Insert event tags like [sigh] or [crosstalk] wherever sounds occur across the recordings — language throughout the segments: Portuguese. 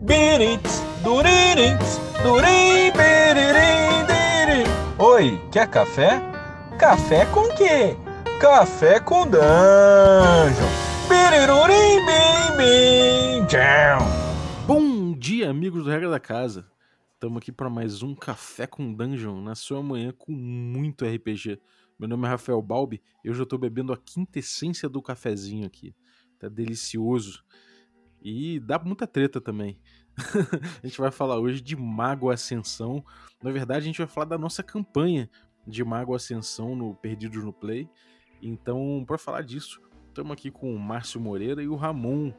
Birits, duririts, durim, biririm, diri. Oi, quer café? Café com quê? Café com dungeon. Birirurim, bim, bim. Bom dia, amigos do Regra da Casa. Estamos aqui para mais um Café com Dungeon na sua manhã com muito RPG. Meu nome é Rafael Balbi e hoje eu estou bebendo a quintessência do cafezinho aqui. Tá delicioso. E dá muita treta também. [laughs] a gente vai falar hoje de Mago Ascensão. Na verdade, a gente vai falar da nossa campanha de Mago Ascensão no Perdidos no Play. Então, para falar disso, estamos aqui com o Márcio Moreira e o Ramon.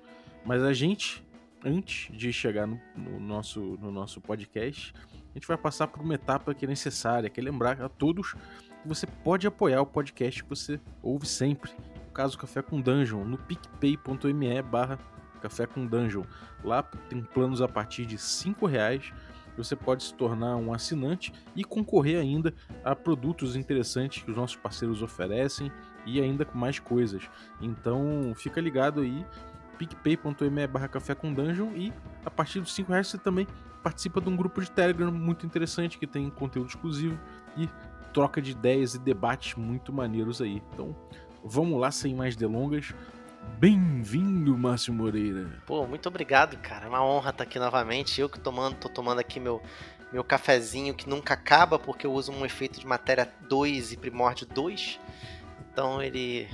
Mas a gente, antes de chegar no, no, nosso, no nosso podcast, a gente vai passar por uma etapa que é necessária, que é lembrar a todos que você pode apoiar o podcast que você ouve sempre. No caso, Café com Dungeon, no picpay.me barra Café com Dungeon. Lá tem planos a partir de R$ reais. Você pode se tornar um assinante e concorrer ainda a produtos interessantes que os nossos parceiros oferecem e ainda com mais coisas. Então fica ligado aí, picpay.me barra café com dungeon e a partir dos 5 reais você também participa de um grupo de Telegram muito interessante que tem conteúdo exclusivo e troca de ideias e debates muito maneiros aí. Então vamos lá sem mais delongas. Bem-vindo, Márcio Moreira. Pô, muito obrigado, cara. É uma honra estar aqui novamente. Eu que tomando, tô tomando aqui meu, meu cafezinho que nunca acaba, porque eu uso um efeito de matéria 2 e primórdio 2. Então ele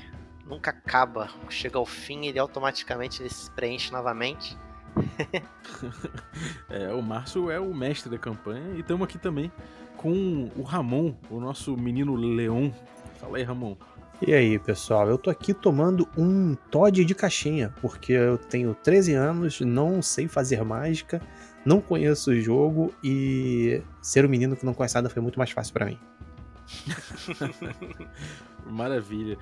nunca acaba. Chega ao fim, ele automaticamente ele se preenche novamente. [laughs] é, o Márcio é o mestre da campanha e estamos aqui também com o Ramon, o nosso menino leão. Fala aí, Ramon. E aí, pessoal, eu tô aqui tomando um Todd de caixinha, porque eu tenho 13 anos, não sei fazer mágica, não conheço o jogo e ser um menino que não conhece nada foi muito mais fácil para mim. [laughs] Maravilha.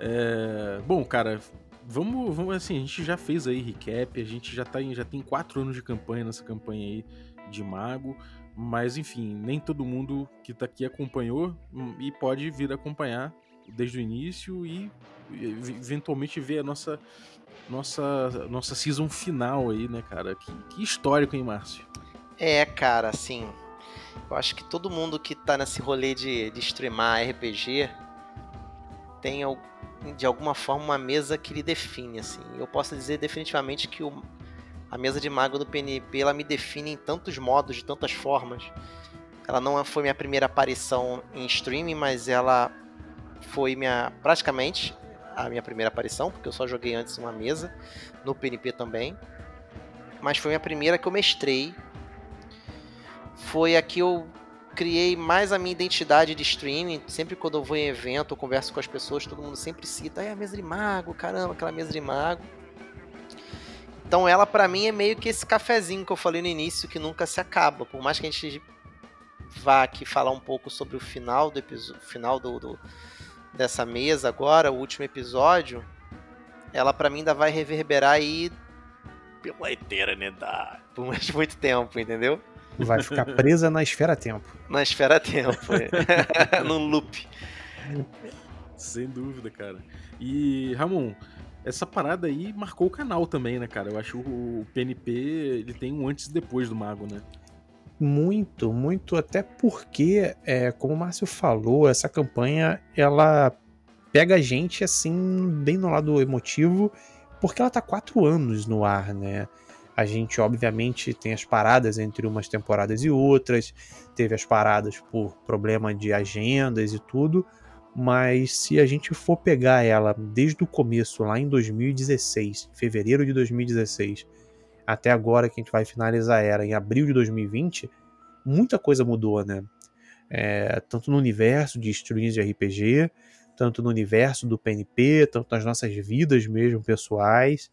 É... Bom, cara, vamos, vamos assim, a gente já fez aí recap, a gente já, tá em, já tem quatro anos de campanha nessa campanha aí de mago, mas enfim, nem todo mundo que tá aqui acompanhou hum, e pode vir acompanhar desde o início e eventualmente ver a nossa nossa nossa season final aí, né, cara? Que, que histórico, hein, Márcio? É, cara, assim, eu acho que todo mundo que tá nesse rolê de, de streamar RPG tem de alguma forma uma mesa que lhe define, assim. Eu posso dizer definitivamente que o, a mesa de mago do PNP ela me define em tantos modos, de tantas formas. Ela não foi minha primeira aparição em streaming, mas ela foi minha praticamente a minha primeira aparição, porque eu só joguei antes uma mesa no PNP também. Mas foi a primeira que eu mestrei. Foi a que eu criei mais a minha identidade de streaming. Sempre quando eu vou em evento, eu converso com as pessoas, todo mundo sempre cita, é a mesa de mago, caramba, aquela mesa de mago. Então ela para mim é meio que esse cafezinho que eu falei no início que nunca se acaba. Por mais que a gente vá aqui falar um pouco sobre o final do episódio, final do, do dessa mesa agora, o último episódio, ela para mim ainda vai reverberar aí pela eternidade, por mais [laughs] muito tempo, entendeu? Vai ficar presa na esfera tempo. Na esfera tempo, é. [laughs] num loop. Sem dúvida, cara. E Ramon, essa parada aí marcou o canal também, né, cara? Eu acho que o PNP ele tem um antes e depois do Mago, né? Muito, muito, até porque, é, como o Márcio falou, essa campanha ela pega a gente assim, bem no lado emotivo, porque ela tá quatro anos no ar, né? A gente, obviamente, tem as paradas entre umas temporadas e outras, teve as paradas por problema de agendas e tudo, mas se a gente for pegar ela desde o começo, lá em 2016, fevereiro de 2016, até agora que a gente vai finalizar era em abril de 2020, muita coisa mudou, né? É, tanto no universo de streams de RPG, tanto no universo do PNP, tanto nas nossas vidas mesmo pessoais.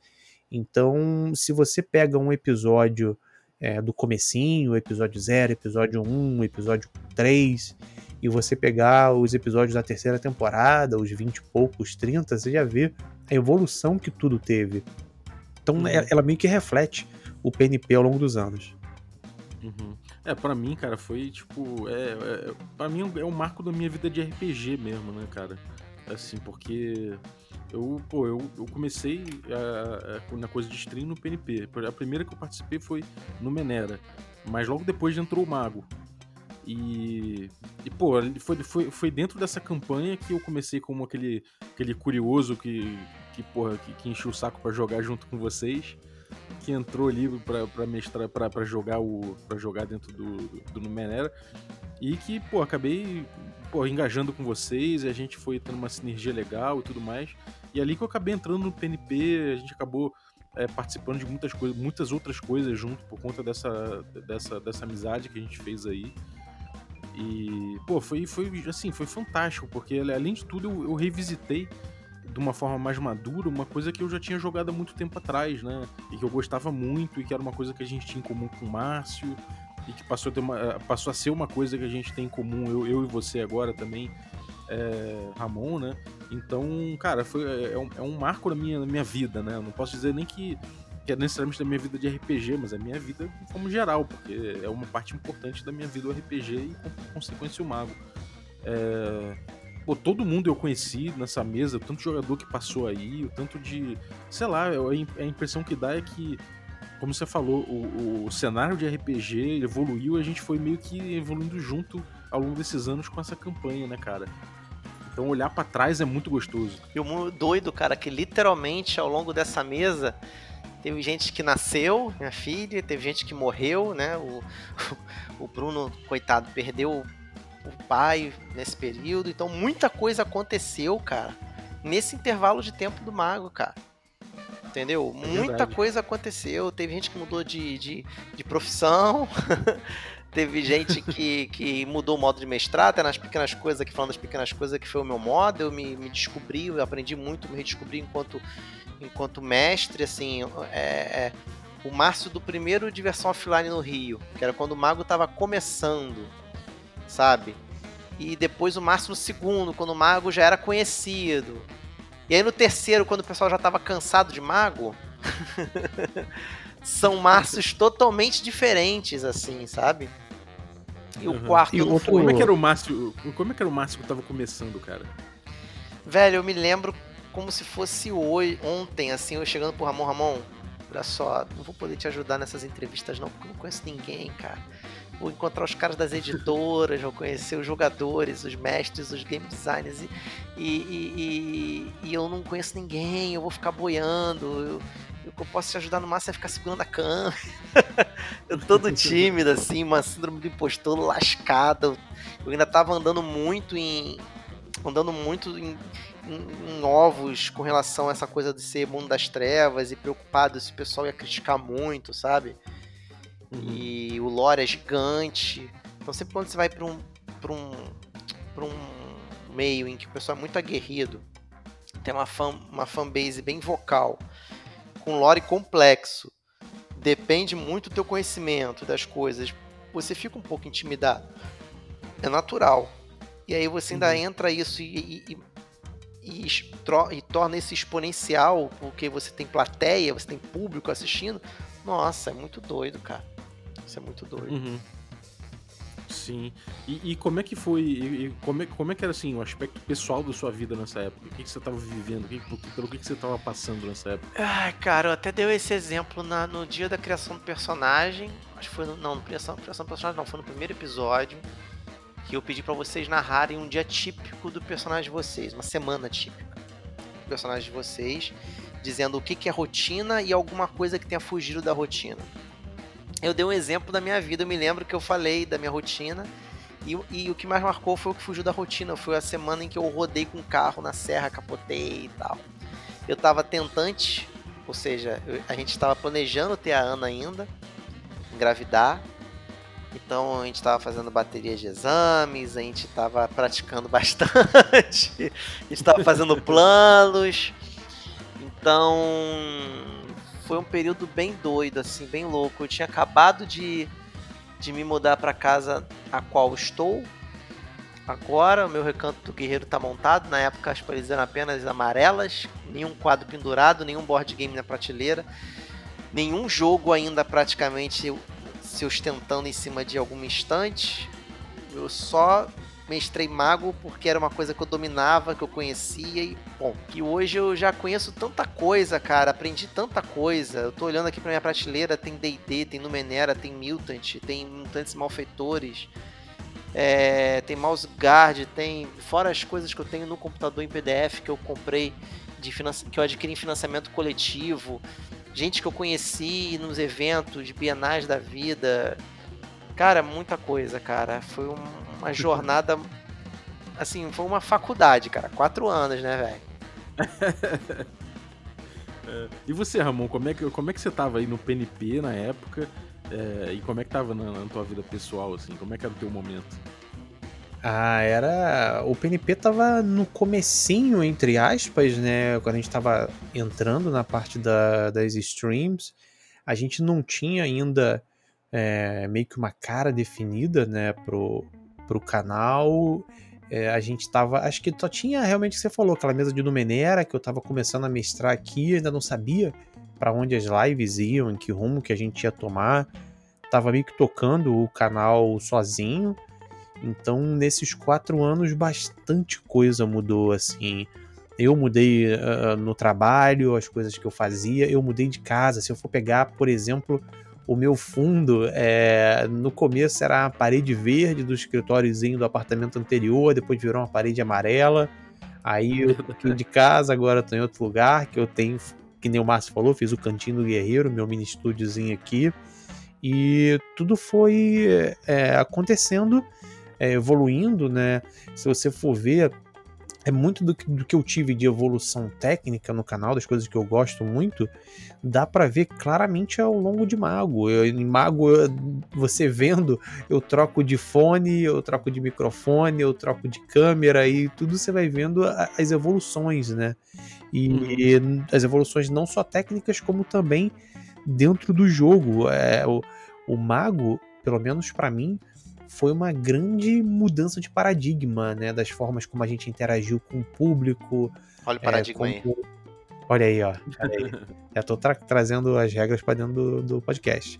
Então, se você pega um episódio é, do comecinho, episódio 0, episódio 1, um, episódio 3, e você pegar os episódios da terceira temporada, os 20 e poucos, 30, você já vê a evolução que tudo teve. Então uhum. ela meio que reflete o PNP ao longo dos anos. Uhum. É, pra mim, cara, foi tipo. É, é, pra mim é um marco da minha vida de RPG mesmo, né, cara? Assim, porque Eu, pô, eu, eu comecei a, a, na coisa de stream no PNP. A primeira que eu participei foi no Menera. Mas logo depois entrou o Mago. E, e pô, foi, foi, foi dentro dessa campanha que eu comecei como aquele, aquele curioso que, que, porra, que, que encheu o saco para jogar junto com vocês. Que entrou ali pra mestrar, pra jogar o. para jogar dentro do, do, do Menera. E que, pô, acabei pô, engajando com vocês, a gente foi tendo uma sinergia legal e tudo mais. E ali que eu acabei entrando no PNP, a gente acabou é, participando de muitas coisas, muitas outras coisas junto por conta dessa, dessa, dessa amizade que a gente fez aí. E, pô, foi, foi assim, foi fantástico, porque além de tudo eu, eu revisitei de uma forma mais madura uma coisa que eu já tinha jogado há muito tempo atrás, né? E que eu gostava muito e que era uma coisa que a gente tinha em comum com o Márcio e que passou a, uma, eh, passou a ser uma coisa que a gente tem em comum, eu, eu e você agora também, é, Ramon, né? Então, cara, foi, é, é, um, é um marco na minha, na minha vida, né? Eu não posso dizer nem que, que é necessariamente da minha vida de RPG, mas é minha vida como geral, porque é uma parte importante da minha vida o RPG e, por consequência, o mago. É, pô, todo mundo eu conheci nessa mesa, tanto jogador que passou aí, o tanto de. Sei lá, a impressão que dá é que como você falou, o, o cenário de RPG evoluiu e a gente foi meio que evoluindo junto ao longo desses anos com essa campanha, né, cara? Então olhar para trás é muito gostoso. E o doido, cara, que literalmente ao longo dessa mesa teve gente que nasceu, minha filha, teve gente que morreu, né? O, [laughs] o Bruno, coitado, perdeu o pai nesse período. Então muita coisa aconteceu, cara, nesse intervalo de tempo do mago, cara entendeu? É Muita coisa aconteceu. Teve gente que mudou de, de, de profissão. [laughs] Teve gente que, que mudou o modo de mestrado, até nas pequenas coisas, aqui falando das pequenas coisas, que foi o meu modo. Eu me, me descobri, eu aprendi muito, me redescobri enquanto, enquanto mestre. Assim, é, é, o Márcio do primeiro Diversão Offline no Rio, que era quando o Mago estava começando, sabe? E depois o Márcio no segundo, quando o Mago já era conhecido. E aí no terceiro, quando o pessoal já tava cansado de mago, [laughs] são Márcios totalmente diferentes, assim, sabe? E uhum. o quarto. E o outro... Como é que era o Márcio? Como é que era o Márcio que tava começando, cara? Velho, eu me lembro como se fosse hoje, ontem, assim, eu chegando pro Ramon, Ramon, olha só, não vou poder te ajudar nessas entrevistas não, porque eu não conheço ninguém, cara vou encontrar os caras das editoras, vou conhecer os jogadores, os mestres, os game designers e, e, e, e eu não conheço ninguém, eu vou ficar boiando, eu, o que eu posso te ajudar no máximo é ficar segurando a câmera. [laughs] eu todo tímido, assim, uma síndrome do impostor lascada. Eu ainda tava andando muito em. andando muito em, em, em, ovos com relação a essa coisa de ser mundo das trevas e preocupado se o pessoal ia criticar muito, sabe? Uhum. E o lore é gigante. Então sempre quando você vai para um, pra um, pra um meio em que o pessoal é muito aguerrido, tem uma, fan, uma fanbase bem vocal, com lore complexo, depende muito do teu conhecimento das coisas, você fica um pouco intimidado. É natural. E aí você ainda uhum. entra isso e, e, e, e, torna isso exponencial, porque você tem plateia, você tem público assistindo. Nossa, é muito doido, cara. Isso é muito doido. Uhum. Sim. E, e, como é que foi? E, como, é, como é que era assim o aspecto pessoal da sua vida nessa época? O que, que você estava vivendo? Que, pelo que, que você estava passando nessa época? Ai, cara, eu até dei esse exemplo na, no dia da criação do personagem. Acho que foi no, não, no criação, criação do personagem não, foi no primeiro episódio. Que eu pedi para vocês narrarem um dia típico do personagem de vocês, uma semana típica do personagem de vocês, dizendo o que, que é rotina e alguma coisa que tenha fugido da rotina eu dei um exemplo da minha vida. Eu me lembro que eu falei da minha rotina. E, e, o que mais marcou foi o que fugiu da rotina. Foi a semana em que eu rodei com o carro na serra, capotei e tal. Eu tava tentante, ou seja, eu, a gente estava planejando ter a Ana ainda, engravidar. Então a gente estava fazendo baterias de exames, a gente estava praticando [laughs] bastante, a gente estava fazendo planos. Então foi um período bem doido, assim, bem louco. Eu tinha acabado de, de me mudar para casa a qual estou. Agora o meu recanto do guerreiro tá montado. Na época as paredes eram apenas amarelas, nenhum quadro pendurado, nenhum board game na prateleira, nenhum jogo ainda praticamente se ostentando em cima de alguma estante. Eu só mestrei mago porque era uma coisa que eu dominava, que eu conhecia e, bom, que hoje eu já conheço tanta coisa, cara, aprendi tanta coisa. Eu tô olhando aqui pra minha prateleira, tem D&D, tem Numenera, tem Mutant, tem Mutantes Malfeitores, é, tem Mouse Guard, tem, fora as coisas que eu tenho no computador em PDF que eu comprei, de que eu adquiri em financiamento coletivo, gente que eu conheci nos eventos, bienais da vida, Cara, muita coisa, cara. Foi um, uma jornada. Assim, foi uma faculdade, cara. Quatro anos, né, velho? [laughs] é. E você, Ramon, como é, que, como é que você tava aí no PNP na época? É, e como é que tava na, na, tua vida pessoal, assim? Como é que era o teu momento? Ah, era. O PNP tava no comecinho, entre aspas, né? Quando a gente tava entrando na parte da, das streams. A gente não tinha ainda é, meio que uma cara definida, né, pro, pro canal. É, a gente tava. Acho que só tinha realmente o que você falou, aquela mesa de Numenera que eu tava começando a mestrar aqui, ainda não sabia para onde as lives iam, em que rumo que a gente ia tomar. Tava meio que tocando o canal sozinho. Então, nesses quatro anos, bastante coisa mudou, assim. Eu mudei uh, no trabalho, as coisas que eu fazia, eu mudei de casa. Se eu for pegar, por exemplo, o meu fundo, é, no começo era a parede verde do escritóriozinho do apartamento anterior, depois virou uma parede amarela. Aí eu tô de casa, agora tô em outro lugar, que eu tenho, que nem o Márcio falou, fiz o Cantinho do Guerreiro, meu mini estúdiozinho aqui. E tudo foi é, acontecendo, é, evoluindo, né? Se você for ver, é muito do que, do que eu tive de evolução técnica no canal, das coisas que eu gosto muito, dá para ver claramente ao longo de Mago. Eu, em Mago, eu, você vendo, eu troco de fone, eu troco de microfone, eu troco de câmera e tudo você vai vendo as evoluções, né? E uhum. as evoluções não só técnicas, como também dentro do jogo. É, o, o Mago, pelo menos para mim, foi uma grande mudança de paradigma, né? Das formas como a gente interagiu com o público. Olha o paradigma é, aí. Olha aí, ó. Olha aí. [laughs] Já tô tra trazendo as regras para dentro do, do podcast.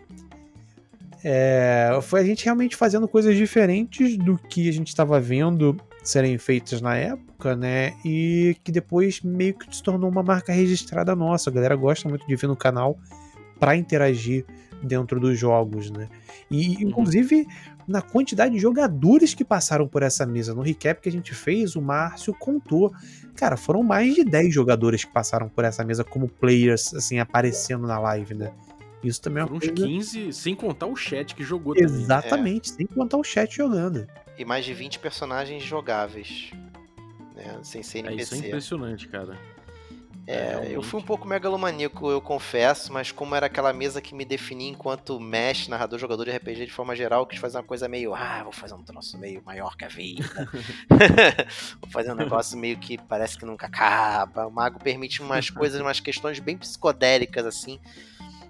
É, foi a gente realmente fazendo coisas diferentes do que a gente estava vendo serem feitas na época, né? E que depois meio que se tornou uma marca registrada nossa. A galera gosta muito de vir no canal para interagir dentro dos jogos, né? E uhum. inclusive na quantidade de jogadores que passaram por essa mesa. No recap que a gente fez, o Márcio contou. Cara, foram mais de 10 jogadores que passaram por essa mesa como players, assim, aparecendo na live, né? Isso também é uma uns 15, sem contar o chat que jogou Exatamente, também. sem contar o chat jogando. E mais de 20 personagens jogáveis. Né? Sem ser NPC. É, isso é impressionante, cara. É, eu fui um pouco megalomaníaco, eu confesso, mas como era aquela mesa que me definia enquanto mestre, narrador, jogador de RPG de forma geral, eu quis fazer uma coisa meio, ah, vou fazer um troço meio maior que a vida. [laughs] vou fazer um negócio meio que parece que nunca acaba. O mago permite umas coisas, umas questões bem psicodélicas, assim.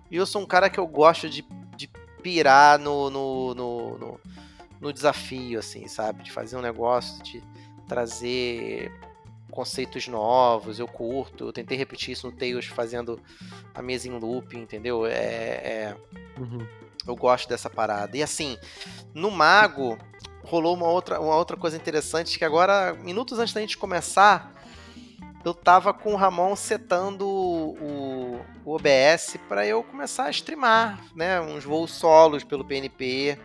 E eu sou um cara que eu gosto de, de pirar no, no, no, no, no desafio, assim, sabe? De fazer um negócio, de trazer conceitos novos, eu curto. Eu tentei repetir isso no Tails fazendo a mesa em loop, entendeu? É, é... Uhum. Eu gosto dessa parada. E assim, no Mago rolou uma outra, uma outra coisa interessante que agora, minutos antes da gente começar, eu tava com o Ramon setando o, o OBS para eu começar a streamar, né? Uns voos solos pelo PNP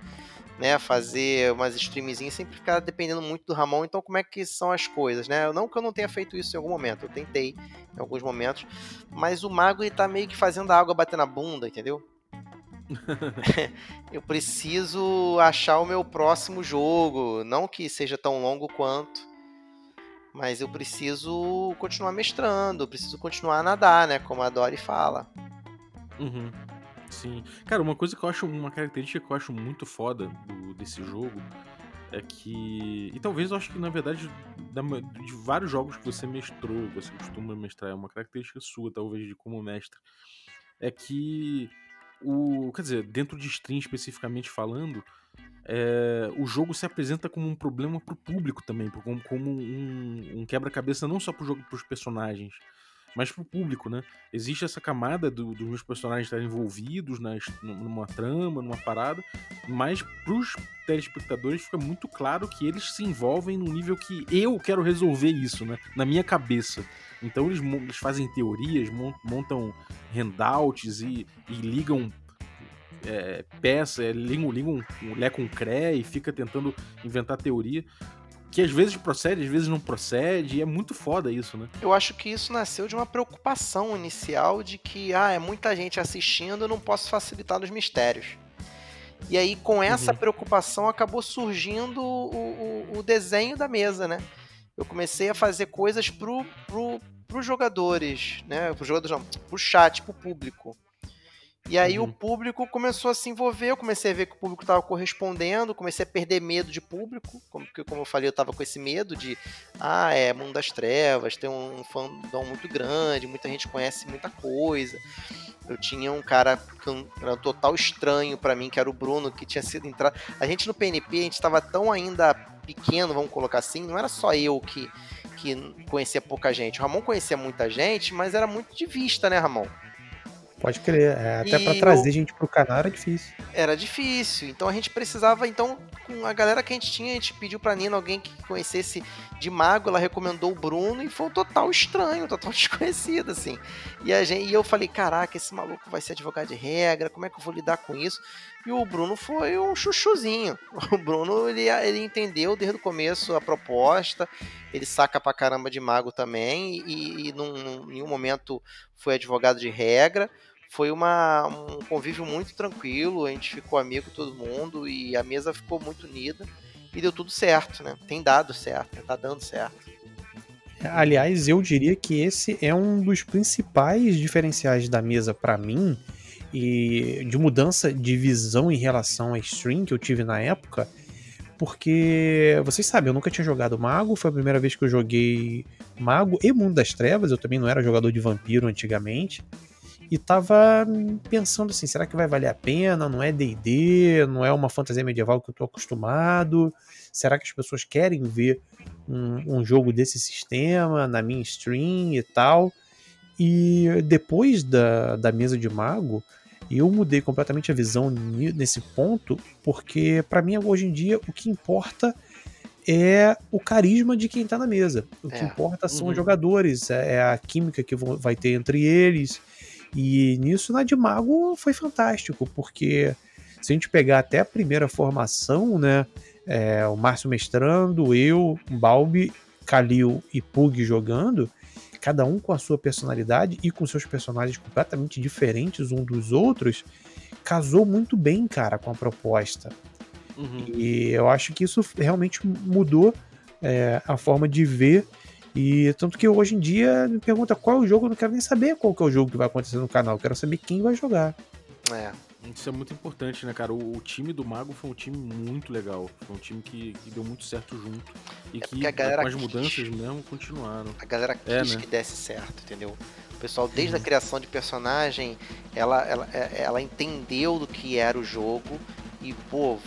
né, fazer umas streamzinhas, sempre ficar dependendo muito do Ramon. Então, como é que são as coisas, né? Não que eu não tenha feito isso em algum momento, eu tentei em alguns momentos, mas o Mago ele tá meio que fazendo a água bater na bunda, entendeu? [laughs] eu preciso achar o meu próximo jogo, não que seja tão longo quanto, mas eu preciso continuar mestrando, preciso continuar a nadar, né, como a Dory fala. Uhum. Sim. Cara, uma coisa que eu acho, uma característica que eu acho muito foda do, desse jogo é que. E talvez eu acho que, na verdade, de vários jogos que você mestrou, você costuma mestrar, é uma característica sua, talvez, de como mestre, é que o. Quer dizer, dentro de stream especificamente falando, é, o jogo se apresenta como um problema pro público também, como, como um, um quebra-cabeça não só pro jogo pros personagens. Mas pro público, né? Existe essa camada do- dos meus personagens estarem envolvidos na, his- numa trama, numa parada, mas pros telespectadores fica muito claro que eles se envolvem num nível que eu quero resolver isso, né? Na minha cabeça. Então eles, eles fazem teorias, mon- montam handouts e, e ligam é, peça, é, ligam, ligam um Lé com Cré e fica tentando inventar teoria. Que às vezes procede, às vezes não procede, e é muito foda isso, né? Eu acho que isso nasceu de uma preocupação inicial de que, ah, é muita gente assistindo, eu não posso facilitar os mistérios. E aí, com essa Uhum. preocupação, acabou surgindo o, o- o desenho da mesa, né? Eu comecei a fazer coisas pro, pro, pros jogadores, né? Pros jogadores não, pro chat, pro público. E aí Uhum. o público começou a se envolver, eu comecei a ver que o público estava correspondendo, comecei a perder medo de público, como, porque, como eu falei, eu estava com esse medo de, ah, é Mundo das Trevas, tem um fandom muito grande, muita gente conhece muita coisa. Eu tinha um cara que era um total estranho pra mim, que era o Bruno, que tinha sido entrado. A gente no PNP, a gente estava tão ainda pequeno, vamos colocar assim, não era só eu que, que conhecia pouca gente. O Ramon conhecia muita gente, mas era muito de vista, né, Ramon? Pode crer. é, até pra E trazer gente pro canal era difícil. era difícil. Então a gente precisava, então, com a galera que a gente tinha, a gente pediu pra Nina alguém que conhecesse de mago, ela recomendou o Bruno e foi um total estranho, um total [laughs] desconhecido, assim. E, a gente, e eu falei, caraca, esse maluco vai ser advogado de regra, como é que eu vou lidar com isso? E o Bruno foi um chuchuzinho. [laughs] O Bruno, ele, ele entendeu desde o começo a proposta, ele saca pra caramba de mago também, e, e num, num- em nenhum momento foi advogado de regra foi uma, um convívio muito tranquilo, a gente ficou amigo todo mundo e a mesa ficou muito unida e deu tudo certo, né? Tem dado certo, né? tá dando certo. Aliás, eu diria que esse é um dos principais diferenciais da mesa pra mim e de mudança de visão em relação a stream que eu tive na época, porque vocês sabem, eu nunca tinha jogado Mago, foi a primeira vez que eu joguei Mago e Mundo das Trevas, eu também não era jogador de vampiro antigamente. E tava pensando assim, será que vai valer a pena? Não é D&D, não é uma fantasia medieval que eu tô acostumado. Será que as pessoas querem ver um, um jogo desse sistema na minha stream e tal. E depois da, da mesa de mago, eu mudei completamente a visão nesse ponto, porque pra mim hoje em dia o que importa é o carisma de quem tá na mesa. O que É. importa são Uhum. os jogadores, é é a química que vai ter entre eles. E nisso na de mago foi fantástico, porque se a gente pegar até a primeira formação, né? é, o Márcio mestrando, eu, Balbi, Kalil e Pug jogando, cada um com a sua personalidade e com seus personagens completamente diferentes um dos outros, casou muito bem, cara, com a proposta. Uhum. E eu acho que isso realmente mudou é, a forma de ver. E tanto que hoje em dia me pergunta qual é o jogo, eu não quero nem saber qual que é o jogo que vai acontecer no canal, eu quero saber quem vai jogar. É, Isso é muito importante, né, cara? O, o time do Mago foi um time muito legal. Foi um time que, que deu muito certo junto. E É que, porque a galera com as quis. mudanças mesmo, continuaram. a galera quis É, né? que desse certo, entendeu? O pessoal, desde Uhum. a criação de personagem, ela, ela, é- ela entendeu do que era o jogo e, pô,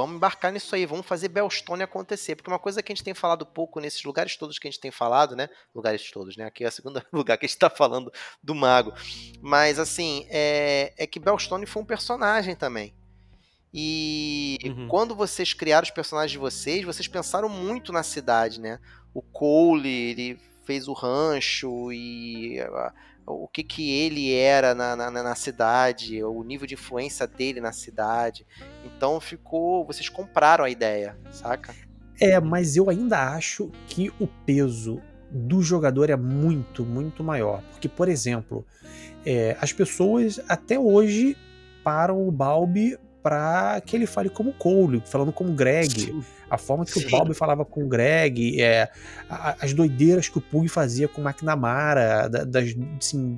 vamos embarcar nisso aí, vamos fazer Bellstone acontecer. Porque uma coisa que a gente tem falado pouco nesses lugares todos que a gente tem falado, né? Lugares todos, né? Aqui é o segundo [laughs] lugar que a gente tá falando do mago. Mas, assim, é, é que Bellstone foi um personagem também. E Uhum. quando vocês criaram os personagens de vocês, vocês pensaram muito na cidade, né? O Cole, ele fez o rancho e ah, o que que ele era na, na, na cidade, o nível de influência dele na cidade. Então ficou. Vocês compraram a ideia, saca? É, mas eu ainda acho que o peso do jogador é muito, muito maior. Porque, por exemplo, é, as pessoas até hoje param o Balbi para que ele fale como Cole, falando como Greg. Sim. A forma que Sim. o Balbi falava com o Greg, é, a- as doideiras que o Pug fazia com o McNamara, da- das, assim,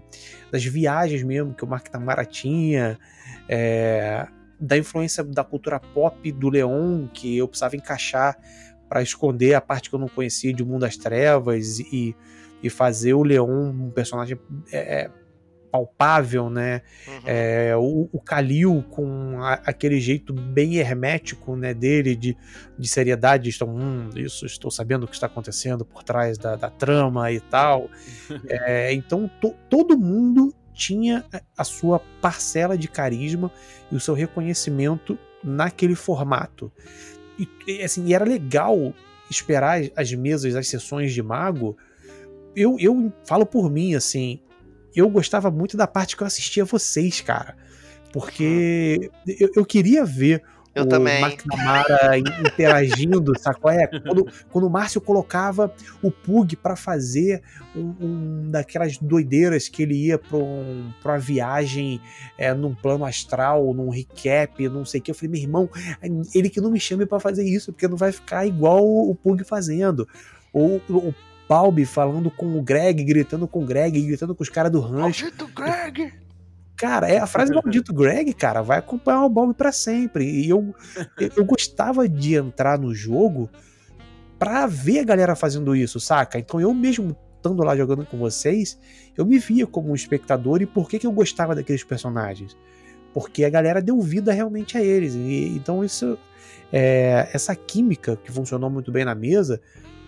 das viagens mesmo que o McNamara tinha, é, da influência da cultura pop do Leon, que eu precisava encaixar para esconder a parte que eu não conhecia de Mundo das Trevas e, e fazer o Leon um personagem é, é, palpável, né? Uhum. É, o, o Kalil com a- aquele jeito bem hermético né, dele de, de seriedade, estão, hum, isso, estou sabendo o que está acontecendo por trás da, da trama e tal. [laughs] É, então to- todo mundo tinha a- sua parcela de carisma e o seu reconhecimento naquele formato. E, assim, e era legal esperar as- as mesas, as sessões de mago. Eu, eu falo por mim, assim, eu gostava muito da parte que eu assistia vocês, cara. Porque eu, eu queria ver Eu o também. McNamara in- interagindo, sacou? É, [laughs] quando, quando o Márcio colocava o Pug pra fazer um, um daquelas doideiras que ele ia pra, um, pra uma viagem é, num plano astral, num recap, não sei o que. Eu falei, meu irmão, ele que não me chame pra fazer isso, porque não vai ficar igual o Pug fazendo. Ou o Balbi falando com o Greg, gritando com o Greg, gritando com os caras do rancho. Maldito Greg! Cara, é a frase maldito Greg, cara, vai acompanhar o Bob pra sempre. E eu, [laughs] eu, gostava de entrar no jogo pra ver a galera fazendo isso, saca? Então eu mesmo estando lá jogando com vocês, eu me via como um espectador e por que, que eu gostava daqueles personagens? Porque a galera deu vida realmente a eles. E, então isso, é, essa química que funcionou muito bem na mesa,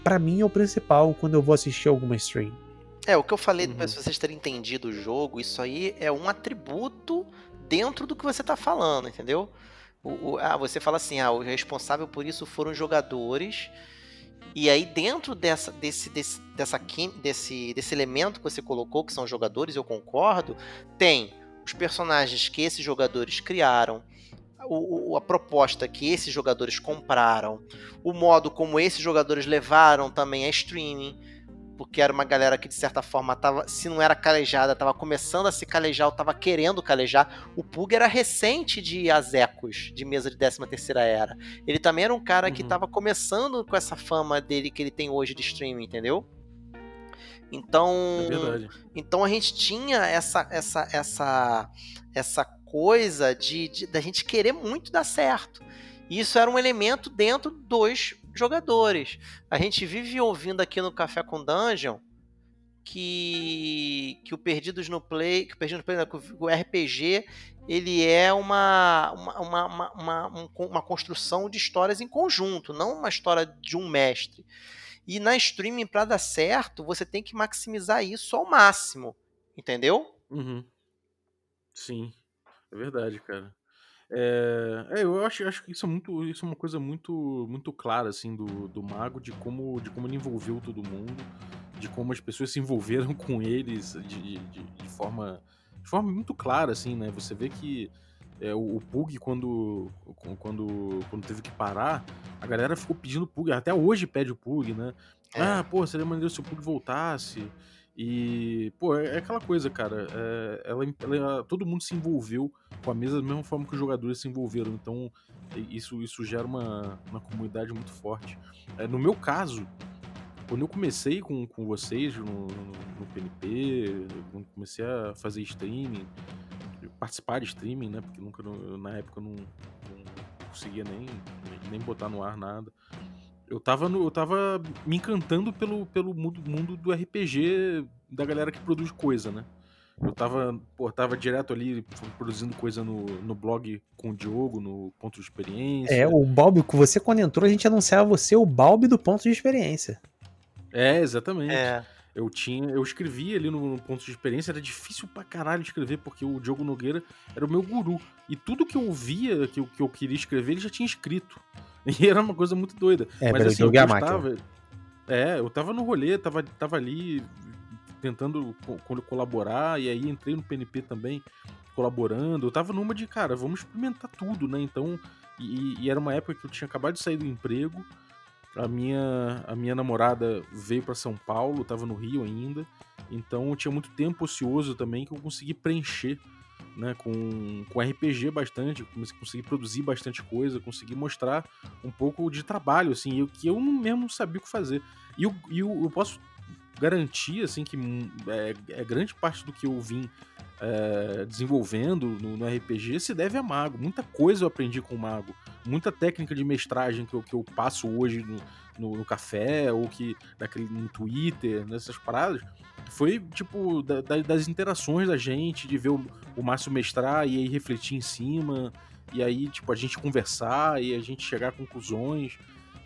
pra mim é o principal quando eu vou assistir alguma stream. É, o que eu falei, Uhum. pra vocês terem entendido o jogo, isso aí é um atributo dentro do que você tá falando, entendeu? O, o- ah, você fala assim, ah, o responsável por isso foram os jogadores. E aí, dentro dessa, desse, desse, dessa, desse, desse elemento que você colocou, que são jogadores, eu concordo, tem os personagens que esses jogadores criaram, o- a proposta que esses jogadores compraram, o modo como esses jogadores levaram também a streaming porque era uma galera que de certa forma tava, se não era calejada, tava começando a se calejar ou tava querendo calejar. O Pug era recente de Azecos, de mesa de 13 terceira era. Ele também era um cara que Uhum. tava começando com essa fama dele que ele tem hoje de streaming, entendeu? Então, É então a gente tinha essa essa essa essa coisa de, de da gente querer muito dar certo. E isso era um elemento dentro dos jogadores. A gente vive ouvindo aqui no Café com Dungeon que que o Perdidos no Play, que o Perdidos no Play, o RPG, ele é uma uma, uma, uma, um- uma construção de histórias em conjunto, não uma história de um mestre. E na streaming, para dar certo, você tem que maximizar isso ao máximo. Entendeu? Uhum. Sim, é verdade, cara. É, é, eu acho, acho que isso é muito, isso é uma coisa muito, muito clara assim do, do mago de como, de como ele envolveu todo mundo, de como as pessoas se envolveram [laughs] com eles de, de, de forma, de forma muito clara assim, né? Você vê que é, o, o Pug quando, quando, quando teve que parar, a galera ficou pedindo Pug, até hoje pede o Pug, né? É. Ah, pô, seria maneiro se o Pug voltasse. E, pô, é é aquela coisa, cara. é, ela, ela- todo mundo se envolveu com a mesa da mesma forma que os jogadores se envolveram. Então, isso, isso gera uma, uma comunidade muito forte. É, no meu caso, quando eu comecei com, com vocês no, no, no PNP, quando comecei a fazer streaming, participar de streaming, né? Porque nunca, na época eu não, não conseguia nem, nem botar no ar nada. Eu tava, no- eu tava me encantando pelo, pelo mundo, mundo do RPG da galera que produz coisa, né? Eu tava, pô, tava direto ali produzindo coisa no, no blog com o Diogo, no Ponto de Experiência. É, o Balbi, que você quando entrou, a gente anunciava você o Balbi do ponto de experiência. É, exatamente. É. Eu tinha, eu escrevia ali no, no ponto de experiência, era difícil pra caralho escrever, porque o Diogo Nogueira era o meu guru. E tudo que eu via, que eu, que eu queria escrever, ele já tinha escrito. [laughs] E era uma coisa muito doida. É, Mas assim, eu máquina. gostava. É, eu tava no rolê, tava, tava ali tentando co- co- colaborar, e aí entrei no PNP também, colaborando. Eu tava numa de, cara, vamos experimentar tudo, né? Então, e, e era uma época que eu tinha acabado de sair do emprego. A minha, a minha namorada veio para São Paulo, tava no Rio ainda. Então eu tinha muito tempo ocioso também que eu consegui preencher né, com, com RPG bastante, consegui produzir bastante coisa, consegui mostrar um pouco de trabalho, assim, eu, que eu mesmo não sabia o que fazer. E eu, eu, eu posso garantir, assim, que hum, é, é grande parte do que eu vim é, desenvolvendo no, no RPG se deve a Mago. Muita coisa eu aprendi com o Mago. muita técnica de mestragem que eu, que eu passo hoje no, no, no café, ou que daquele, no Twitter, nessas paradas, foi, tipo, da, da, das interações da gente, de ver o, o Márcio mestrar e aí refletir em cima, e aí, tipo, a gente conversar e a gente chegar a conclusões.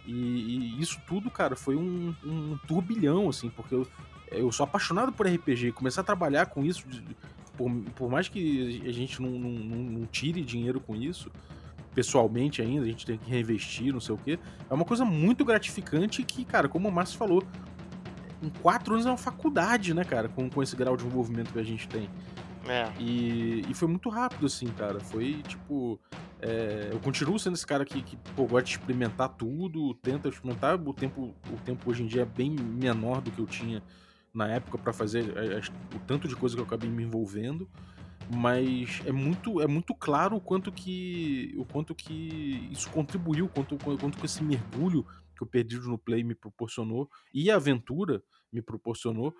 E, e isso tudo, cara, foi um, um turbilhão, assim, porque eu, eu sou apaixonado por RPG. Começar a trabalhar com isso, por, por mais que a gente não, não, não tire dinheiro com isso, pessoalmente ainda, a gente tem que reinvestir, não sei o quê. É uma coisa muito gratificante que, cara, como o Márcio falou, em quatro anos é uma faculdade, né, cara, com, com esse grau de envolvimento que a gente tem. É. E, e foi muito rápido, assim, cara. Foi tipo. É, eu continuo sendo esse cara que, que pô, gosta de experimentar tudo, tenta experimentar. O tempo, o tempo hoje em dia é bem menor do que eu tinha na época para fazer é, o tanto de coisa que eu acabei me envolvendo. Mas é muito, é muito claro o quanto que. o quanto que isso contribuiu, quanto, quanto que esse mergulho que o Perdido no Play me proporcionou e a aventura me proporcionou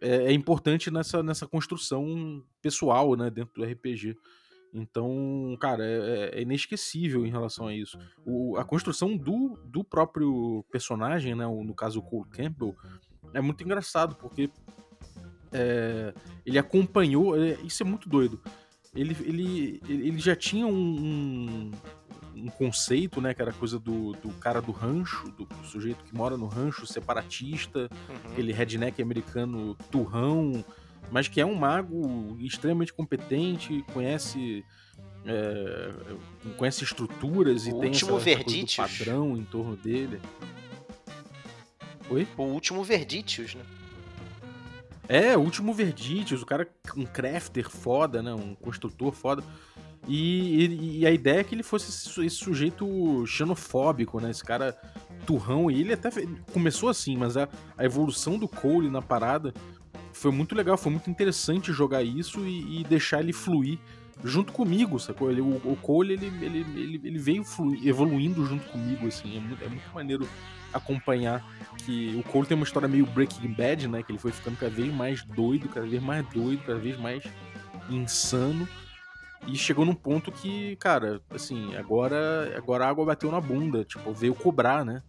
é, é, importante nessa, nessa construção pessoal, né, dentro do RPG. Então, cara, é, é, é inesquecível em relação a isso. O, a construção do, do próprio personagem, né, no caso o Cole Campbell, é muito engraçado, porque é, ele acompanhou. É, isso é muito doido. Ele, ele, ele já tinha um, um, conceito, né? Que era coisa do, do cara do rancho, do, sujeito que mora no rancho, separatista, uhum. aquele redneck americano turrão, mas que é um mago extremamente competente, conhece. É, conhece estruturas o e tem essa, essa padrão em torno dele. Oi? O último Verditius, né? É, último Verditius, o cara um crafter foda, né? Um construtor foda. E, e, e, a ideia é que ele fosse esse, esse, sujeito xenofóbico, né? Esse cara turrão. E ele até começou assim, mas a, a evolução do Cole na parada foi muito legal, foi muito interessante jogar isso e, e deixar ele fluir junto comigo, sacou? Ele, o, o Cole, ele, ele, ele, ele veio evoluindo junto comigo, assim. É muito, é muito maneiro acompanhar que o Cole tem uma história meio Breaking Bad, né? Que ele foi ficando cada vez mais doido, cada vez mais doido, cada vez mais insano. E chegou num ponto que, cara, assim, agora, agora a água bateu na bunda, tipo, veio cobrar, né?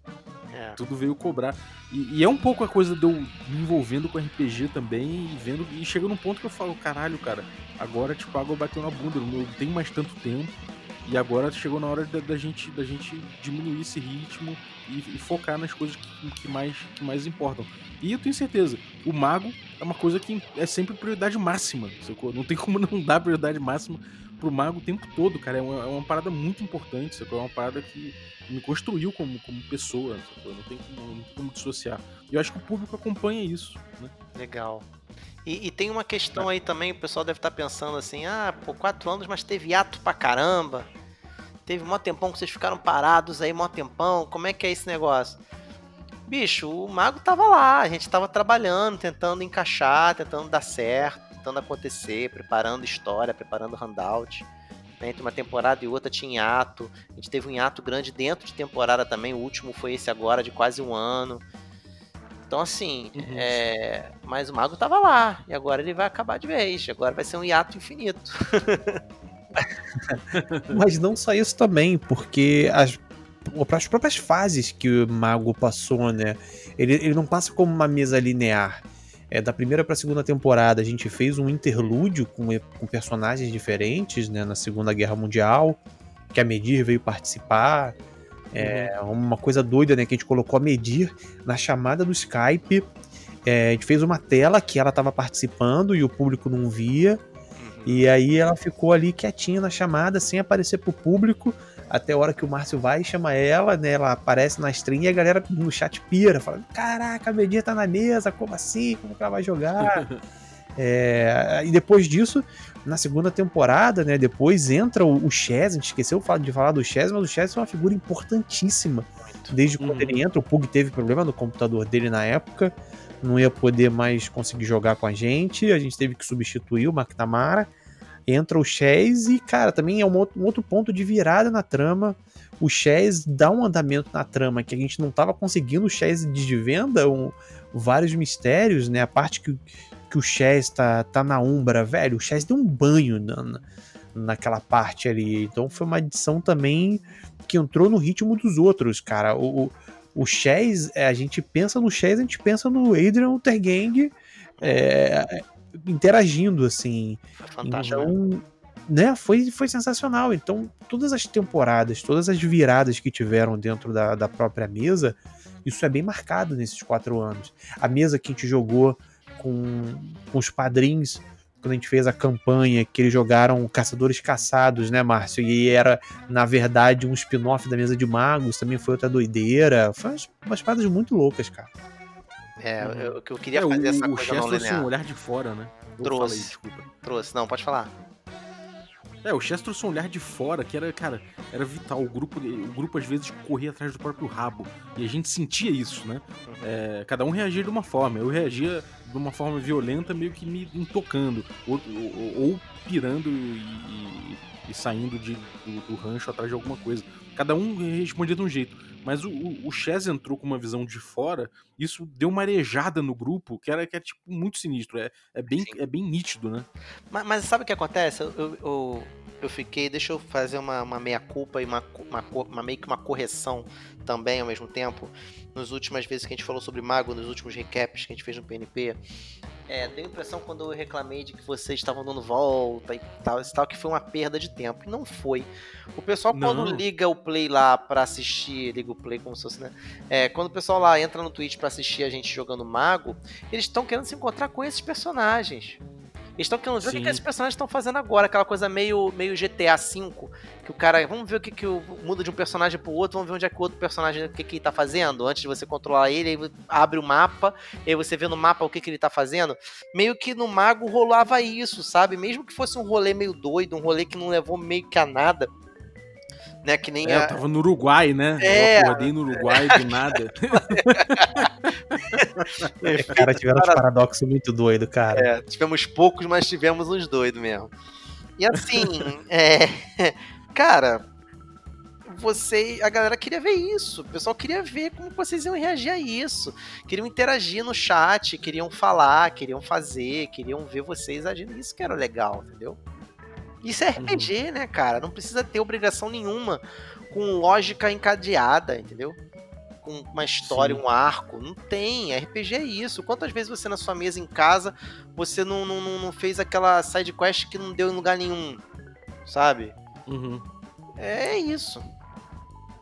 É. Tudo veio cobrar. E, e, é um pouco a coisa de eu me envolvendo com RPG também e vendo. E chega num ponto que eu falo, caralho, cara, agora, tipo, a água bateu na bunda, eu não tenho mais tanto tempo. E agora chegou na hora da, da gente, da gente diminuir esse ritmo e, e focar nas coisas que, que, mais, que mais importam. E eu tenho certeza, o mago é uma coisa que é sempre prioridade máxima? Não tem como [laughs] não dar prioridade máxima pro mago o tempo todo, cara. É uma, é uma parada muito importante, sacou? É uma parada que me construiu como, como pessoa, sacou? Não tem como, não tem como dissociar. E eu acho que o público acompanha isso, né? Legal. E, e, tem uma questão aí também, o pessoal deve estar pensando assim, ah, pô, quatro anos, mas teve ato pra caramba. Teve mó tempão que vocês ficaram parados aí, mó tempão. Como é que é esse negócio? Bicho, o mago tava lá, a gente tava trabalhando, tentando encaixar, tentando dar certo, tentando acontecer, preparando história, preparando handout. Né? Entre uma temporada e outra tinha ato. A gente teve um hiato grande dentro de temporada também. O último foi esse agora, de quase um ano. Então, assim, uhum. é... mas o mago tava lá. E agora ele vai acabar de vez. Agora vai ser um hiato infinito. [laughs] Mas não só isso também, porque as, as próprias fases que o mago passou, né? Ele, ele não passa como uma mesa linear. É, da primeira para a segunda temporada, a gente fez um interlúdio com, com personagens diferentes, né? Na Segunda Guerra Mundial, que a Medir veio participar. É uhum. uma coisa doida, né? Que a gente colocou a Medir na chamada do Skype. É, a gente fez uma tela que ela estava participando e o público não via. E aí ela ficou ali quietinha na chamada, sem aparecer pro público, até a hora que o Márcio vai e chama ela, né? Ela aparece na stream e a galera no chat pira, falando: Caraca, a Medinha tá na mesa, como assim? Como que ela vai jogar? [laughs] é, e depois disso, na segunda temporada, né? Depois entra o, o Chess, a gente esqueceu de falar do Chess, mas o Chess é uma figura importantíssima. Desde quando uhum. ele entra, o Pug teve problema no computador dele na época não ia poder mais conseguir jogar com a gente, a gente teve que substituir o McNamara. Entra o Chaz e, cara, também é um outro, ponto de virada na trama. O Chaz dá um andamento na trama que a gente não estava conseguindo. O Chaz desvenda um, vários mistérios, né? A parte que, que o Chaz tá, tá na Umbra, velho. O Chaz deu um banho na, naquela parte ali. Então foi uma edição também que entrou no ritmo dos outros, cara. O, o, o Chaz, é, a gente pensa no Chaz, a gente pensa no Adrian Tergang é, interagindo, assim. Fantástico. né? Então, né, foi, foi sensacional. Então, todas as temporadas, todas as viradas que tiveram dentro da, da própria mesa, isso é bem marcado nesses quatro anos. A mesa que a gente jogou com, com os padrinhos, quando a gente fez a campanha, que eles jogaram Caçadores Caçados, né, Márcio? E era, na verdade, um spin-off da mesa de magos, também foi outra doideira. Foi umas, umas paradas muito loucas, cara. É, eu, eu- eu queria É, o, fazer essa o coisa Chess não trouxe um linear. olhar de fora, né? Ou Trouxe. fala aí, desculpa. Trouxe, não, pode falar. É, o Chess trouxe um olhar de fora que era, cara, era vital. O grupo, o grupo às vezes corria atrás do próprio rabo. E a gente sentia isso, né? É, cada um reagia de uma forma. Eu reagia de uma forma violenta, meio que me intocando. Ou, ou, ou pirando e, e- e saindo de- do, do rancho atrás de alguma coisa. Cada um respondia de um jeito. Mas o, o, o Chess entrou com uma visão de fora, isso deu uma arejada no grupo, que era, que era tipo, muito sinistro. É, é, bem, Sim. é bem nítido, né? Mas, mas sabe o que acontece? Eu, eu, eu, eu fiquei. Deixa eu fazer uma, uma meia-culpa e uma, uma, uma- meio que uma correção também ao mesmo tempo. Nas últimas vezes que a gente falou sobre Mago, nos últimos recaps que a gente fez no PNP, é, deu a impressão quando eu reclamei de que vocês estavam dando volta e tal, e tal, que foi uma perda de tempo. E não foi. O pessoal, quando Não. liga o play lá pra assistir, liga o play como se fosse, né? É, quando o pessoal lá entra no Twitch pra assistir a gente jogando Mago, eles estão querendo se encontrar com esses personagens. Eles estão querendo ver o que, Sim. que esses personagens estão fazendo agora, aquela coisa meio, meio GTA V, que o cara, vamos ver o que, que o- muda de um personagem pro outro, vamos ver onde é que o outro personagem, o que, que ele tá fazendo, antes de você controlar ele, aí abre o mapa, e aí você vê no mapa o que, que ele tá fazendo. Meio que no Mago rolava isso, sabe? Mesmo que fosse um rolê meio doido, um rolê que não levou meio que a nada, né? Que nem É, a- eu tava no Uruguai, né? É. Eu acordei no Uruguai do nada. [laughs] Cara, tiveram uns paradoxos muito doidos, cara. É, tivemos poucos, mas tivemos uns doidos mesmo. E assim, [laughs] é, cara, você, a galera queria ver isso. O pessoal queria ver como vocês iam reagir a isso. Queriam interagir no chat, queriam falar, queriam fazer, queriam ver vocês agindo. Isso que era legal, entendeu? Isso é RPG, né, cara? Não precisa ter obrigação nenhuma com lógica encadeada, entendeu? Com uma história, Sim. um arco. Não tem. RPG é isso. Quantas vezes você na sua mesa em casa você não, não, não não fez aquela side quest que não deu em lugar nenhum, sabe? Uhum. É isso.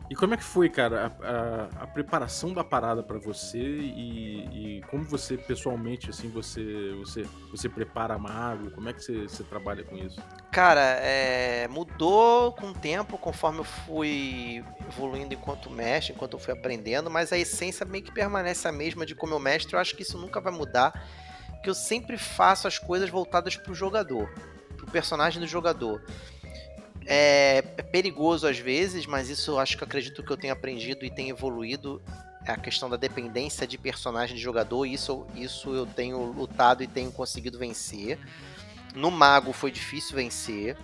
E como é que foi, cara, a, a- a preparação da parada pra você e, e como você pessoalmente, assim, você você você prepara mago? Como é que você, você trabalha com isso? Cara, é, mudou com o tempo, conforme eu fui evoluindo enquanto mestre, enquanto eu fui aprendendo, mas a essência meio que permanece a mesma de como eu mestre. Eu acho que isso nunca vai mudar, que eu sempre faço as coisas voltadas pro jogador, pro personagem do jogador. É, é perigoso às vezes, mas isso eu acho que eu acredito que eu tenho aprendido e tenho evoluído. É a questão da dependência de personagem de jogador, isso, isso eu tenho lutado e tenho conseguido vencer. No Mago foi difícil vencer,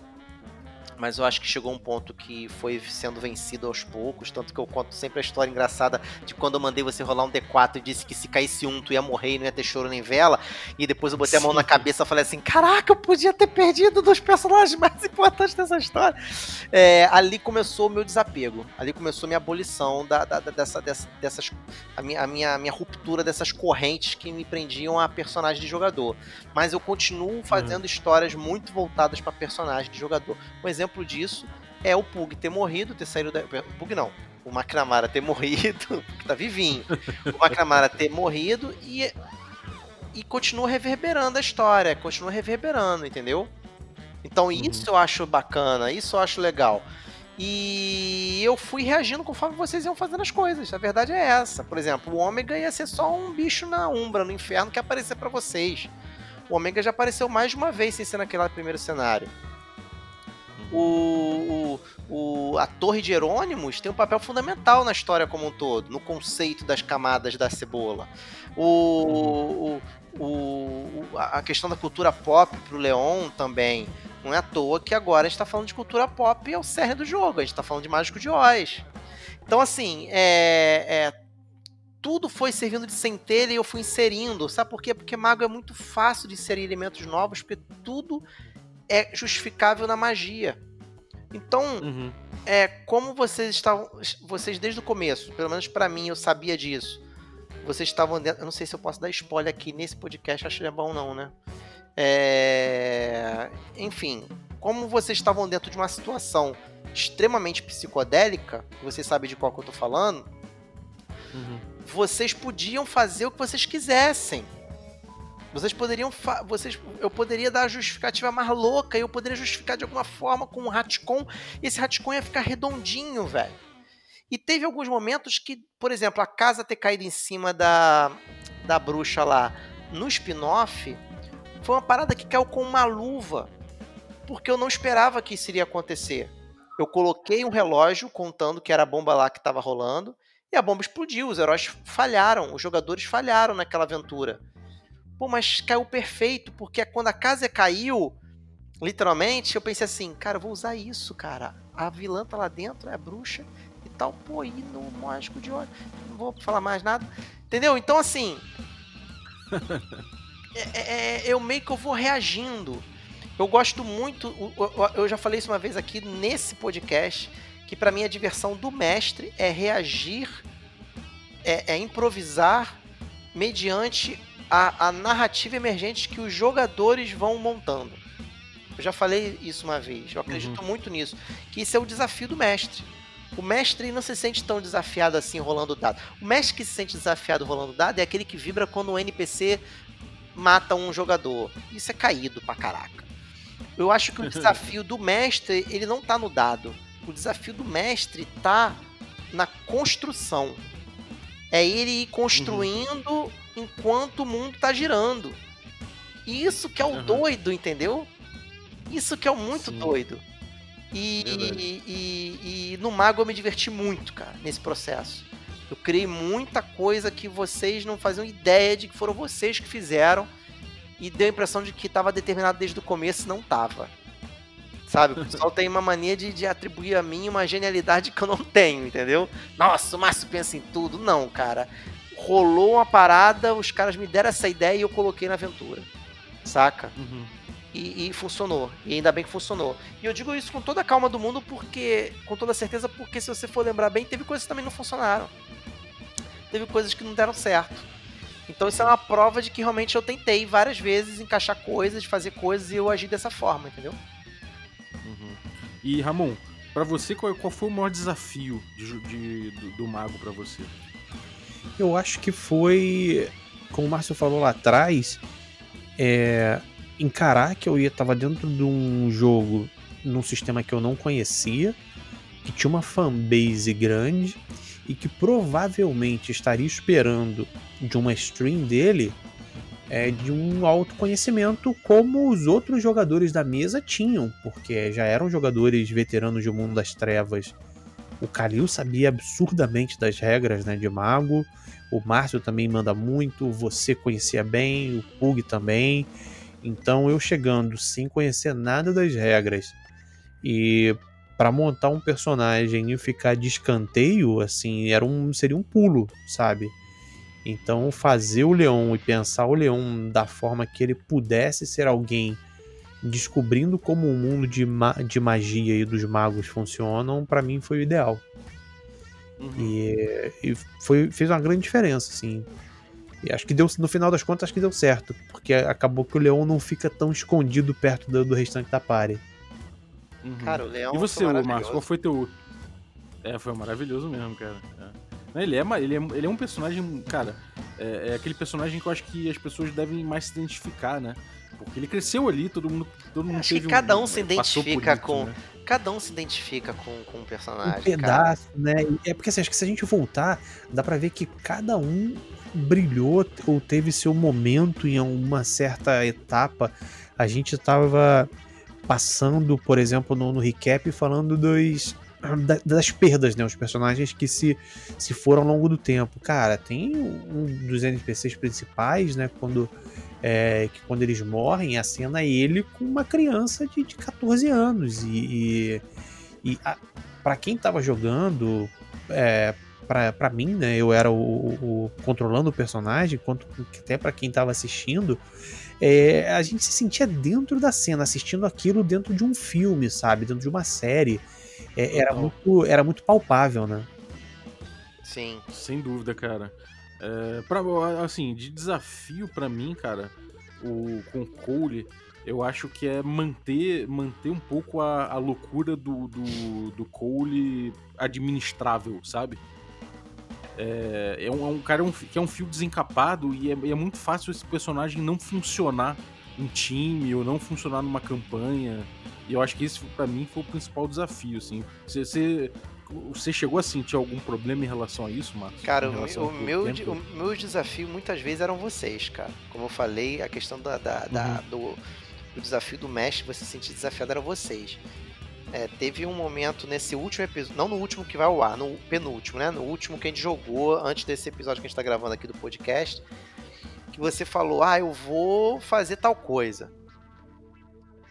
mas eu acho que chegou um ponto que foi sendo vencido aos poucos. Tanto que eu conto sempre a história engraçada de quando eu mandei você rolar um D4 e disse que se caísse um, tu ia morrer e não ia ter choro nem vela. E depois eu botei a mão na Sim. cabeça e falei assim: Caraca, eu podia ter perdido dos personagens mais [laughs] importantes dessa história. É, ali começou o meu desapego. Ali começou a minha abolição da, da- da- dessa, dessa- dessas. A minha, a minha, a minha ruptura dessas correntes que me prendiam a personagem de jogador mas eu continuo fazendo histórias muito voltadas para personagem de jogador. Um exemplo disso é o Pug ter morrido, ter saído da. O Pug não. O McNamara ter [laughs] morrido, que tá vivinho. O McNamara ter morrido e. E continua reverberando a história, continua reverberando, entendeu? Então isso eu acho bacana, isso eu acho legal. E eu fui reagindo conforme vocês iam fazendo as coisas. A verdade é essa. Por exemplo, o Ômega ia ser só um bicho na Umbra, no inferno, que ia aparecer para vocês. O Ômega já apareceu mais de uma vez sem ser naquele primeiro cenário. O, o, o- a Torre de Jerônimos tem um papel fundamental na história como um todo, no conceito das camadas da cebola. O, o, o- a questão da cultura pop pro Leon também. Não é à toa que agora a gente tá falando de cultura pop e é o cerne do jogo. A gente tá falando de Mágico de Oz. Então, assim, é, é, tudo foi servindo de centelha e eu fui inserindo. Sabe por quê? Porque Mago é muito fácil de inserir elementos novos, porque tudo é justificável na magia. Então, Uhum. é como vocês estavam, vocês desde o começo, pelo menos pra mim, eu sabia disso. Vocês estavam dentro, eu não sei se eu posso dar spoiler aqui nesse podcast, acho que é bom não, né? É, enfim, como vocês estavam dentro de uma situação extremamente psicodélica, você sabe de qual que eu tô falando, Uhum. vocês podiam fazer o que vocês quisessem. Vocês poderiam. Vocês, eu poderia dar a justificativa mais louca e eu poderia justificar de alguma forma com um retcon. E esse retcon ia ficar redondinho, velho. E teve alguns momentos que, por exemplo, a casa ter caído em cima da, da bruxa lá no spin-off foi uma parada que caiu com uma luva. Porque eu não esperava que isso iria acontecer. Eu coloquei um relógio contando que era a bomba lá que estava rolando. E a bomba explodiu, os heróis falharam, os jogadores falharam naquela aventura. Pô, mas caiu perfeito, porque quando a casa caiu, literalmente, eu pensei assim, cara, eu vou usar isso, cara. A vilã tá lá dentro, é a bruxa e tal, pô, e no mágico de olho. Não vou falar mais nada. Entendeu? Então, assim. [laughs] é- é- eu meio que eu vou reagindo. Eu gosto muito. Eu já falei isso uma vez aqui nesse podcast que para mim a diversão do mestre é reagir, é, é improvisar mediante a, a narrativa emergente que os jogadores vão montando. Eu já falei isso uma vez, eu acredito muito nisso, que isso é o desafio do mestre. O mestre não se sente tão desafiado assim rolando dado. O mestre que se sente desafiado rolando dado é aquele que vibra quando o NPC mata um jogador. Isso é caído pra caraca. Eu acho que o [laughs] desafio do mestre, ele não tá no dado. O desafio do mestre tá na construção. É ele ir construindo enquanto o mundo tá girando. E isso que é o Uhum. doido, entendeu? Isso que é o muito Sim. doido. E, Verdade. e, e no Mago eu me diverti muito, cara, nesse processo. Eu criei muita coisa que vocês não faziam ideia de que foram vocês que fizeram. E deu a impressão de que estava determinado desde o começo e não tava. Sabe? O pessoal tem uma mania de, de atribuir a mim uma genialidade que eu não tenho, entendeu? Nossa, o Márcio pensa em tudo. Não, cara. Rolou uma parada, os caras me deram essa ideia e eu coloquei na aventura. Saca? Uhum. E, e funcionou. E ainda bem que funcionou. E eu digo isso com toda a calma do mundo, porque. Com toda certeza, porque se você for lembrar bem, teve coisas que também não funcionaram. Teve coisas que não deram certo. Então isso é uma prova de que realmente eu tentei várias vezes encaixar coisas, fazer coisas e eu agi dessa forma, entendeu? E Ramon, pra você qual, qual foi o maior desafio de de- do, do mago pra você? Eu acho que foi, como o Márcio falou lá atrás, é, encarar que eu ia tava dentro de um jogo num sistema que eu não conhecia, que tinha uma fanbase grande e que provavelmente estaria esperando de uma stream dele é, de um autoconhecimento como os outros jogadores da mesa tinham, porque já eram jogadores veteranos do mundo das trevas. O Kalil sabia absurdamente das regras né, de mago, o Márcio também manda muito, você conhecia bem, o Pug também. Então eu chegando sem conhecer nada das regras e para montar um personagem e ficar de escanteio, assim, era um seria um pulo, sabe? Então fazer o Leão e pensar o Leão da forma que ele pudesse ser alguém descobrindo como o mundo de, ma de magia e dos magos funcionam, para mim foi o ideal. Uhum. E, e foi, fez uma grande diferença, assim. E acho que deu, no final das contas, acho que deu certo. Porque acabou que o leão não fica tão escondido perto do, do restante da party. Uhum. Cara, o Leão. E você. Márcio, qual foi teu. É, foi maravilhoso mesmo, cara. É. Não, Ele, é, ele, é, ele é um personagem, cara, é, é aquele personagem que eu acho que as pessoas devem mais se identificar, né? Porque ele cresceu ali, todo mundo, todo mundo Acho que cada um se passou por identifica isso, com- né? Cada um se identifica com, com um personagem. um pedaço, né? É porque assim, acho que se a gente voltar, dá pra ver que cada um brilhou ou teve seu momento em uma certa etapa. A gente tava passando, por exemplo, no, no recap, falando dos, da- das perdas, né? Os personagens que se, se foram ao longo do tempo. Cara, tem um dos NPCs principais, né? Quando, é, que quando eles morrem, a cena é ele com uma criança de, de 14 anos. E, e, e para quem tava jogando, é, pra mim, né? Eu era o, o- controlando o personagem, quanto até pra quem tava assistindo. é, a gente se sentia dentro da cena, assistindo aquilo dentro de um filme, sabe? Dentro de uma série. É, era, muito, era muito palpável, né? Sim. Sem dúvida, cara. É, pra, assim, de desafio pra mim, cara, o, com o Cole, eu acho que é manter, manter um pouco a, a loucura do, do, do Cole administrável, sabe? É, é um, é um cara um- que é um fio desencapado e é, e é muito fácil esse personagem não funcionar em time ou não funcionar numa campanha. E eu acho que esse, pra mim, foi o principal desafio, assim. Você, você, você chegou a sentir algum problema em relação a isso, Marcos? Cara, o, o meu, de- o meu desafio muitas vezes eram vocês, cara. Como eu falei, a questão da, da- da- do, do desafio do mestre, você se sentir desafiado, eram vocês. É, teve um momento nesse último episódio, não no último que vai ao ar, no penúltimo, né? No último que a gente jogou, antes desse episódio que a gente tá gravando aqui do podcast, que você falou, ah, eu vou fazer tal coisa.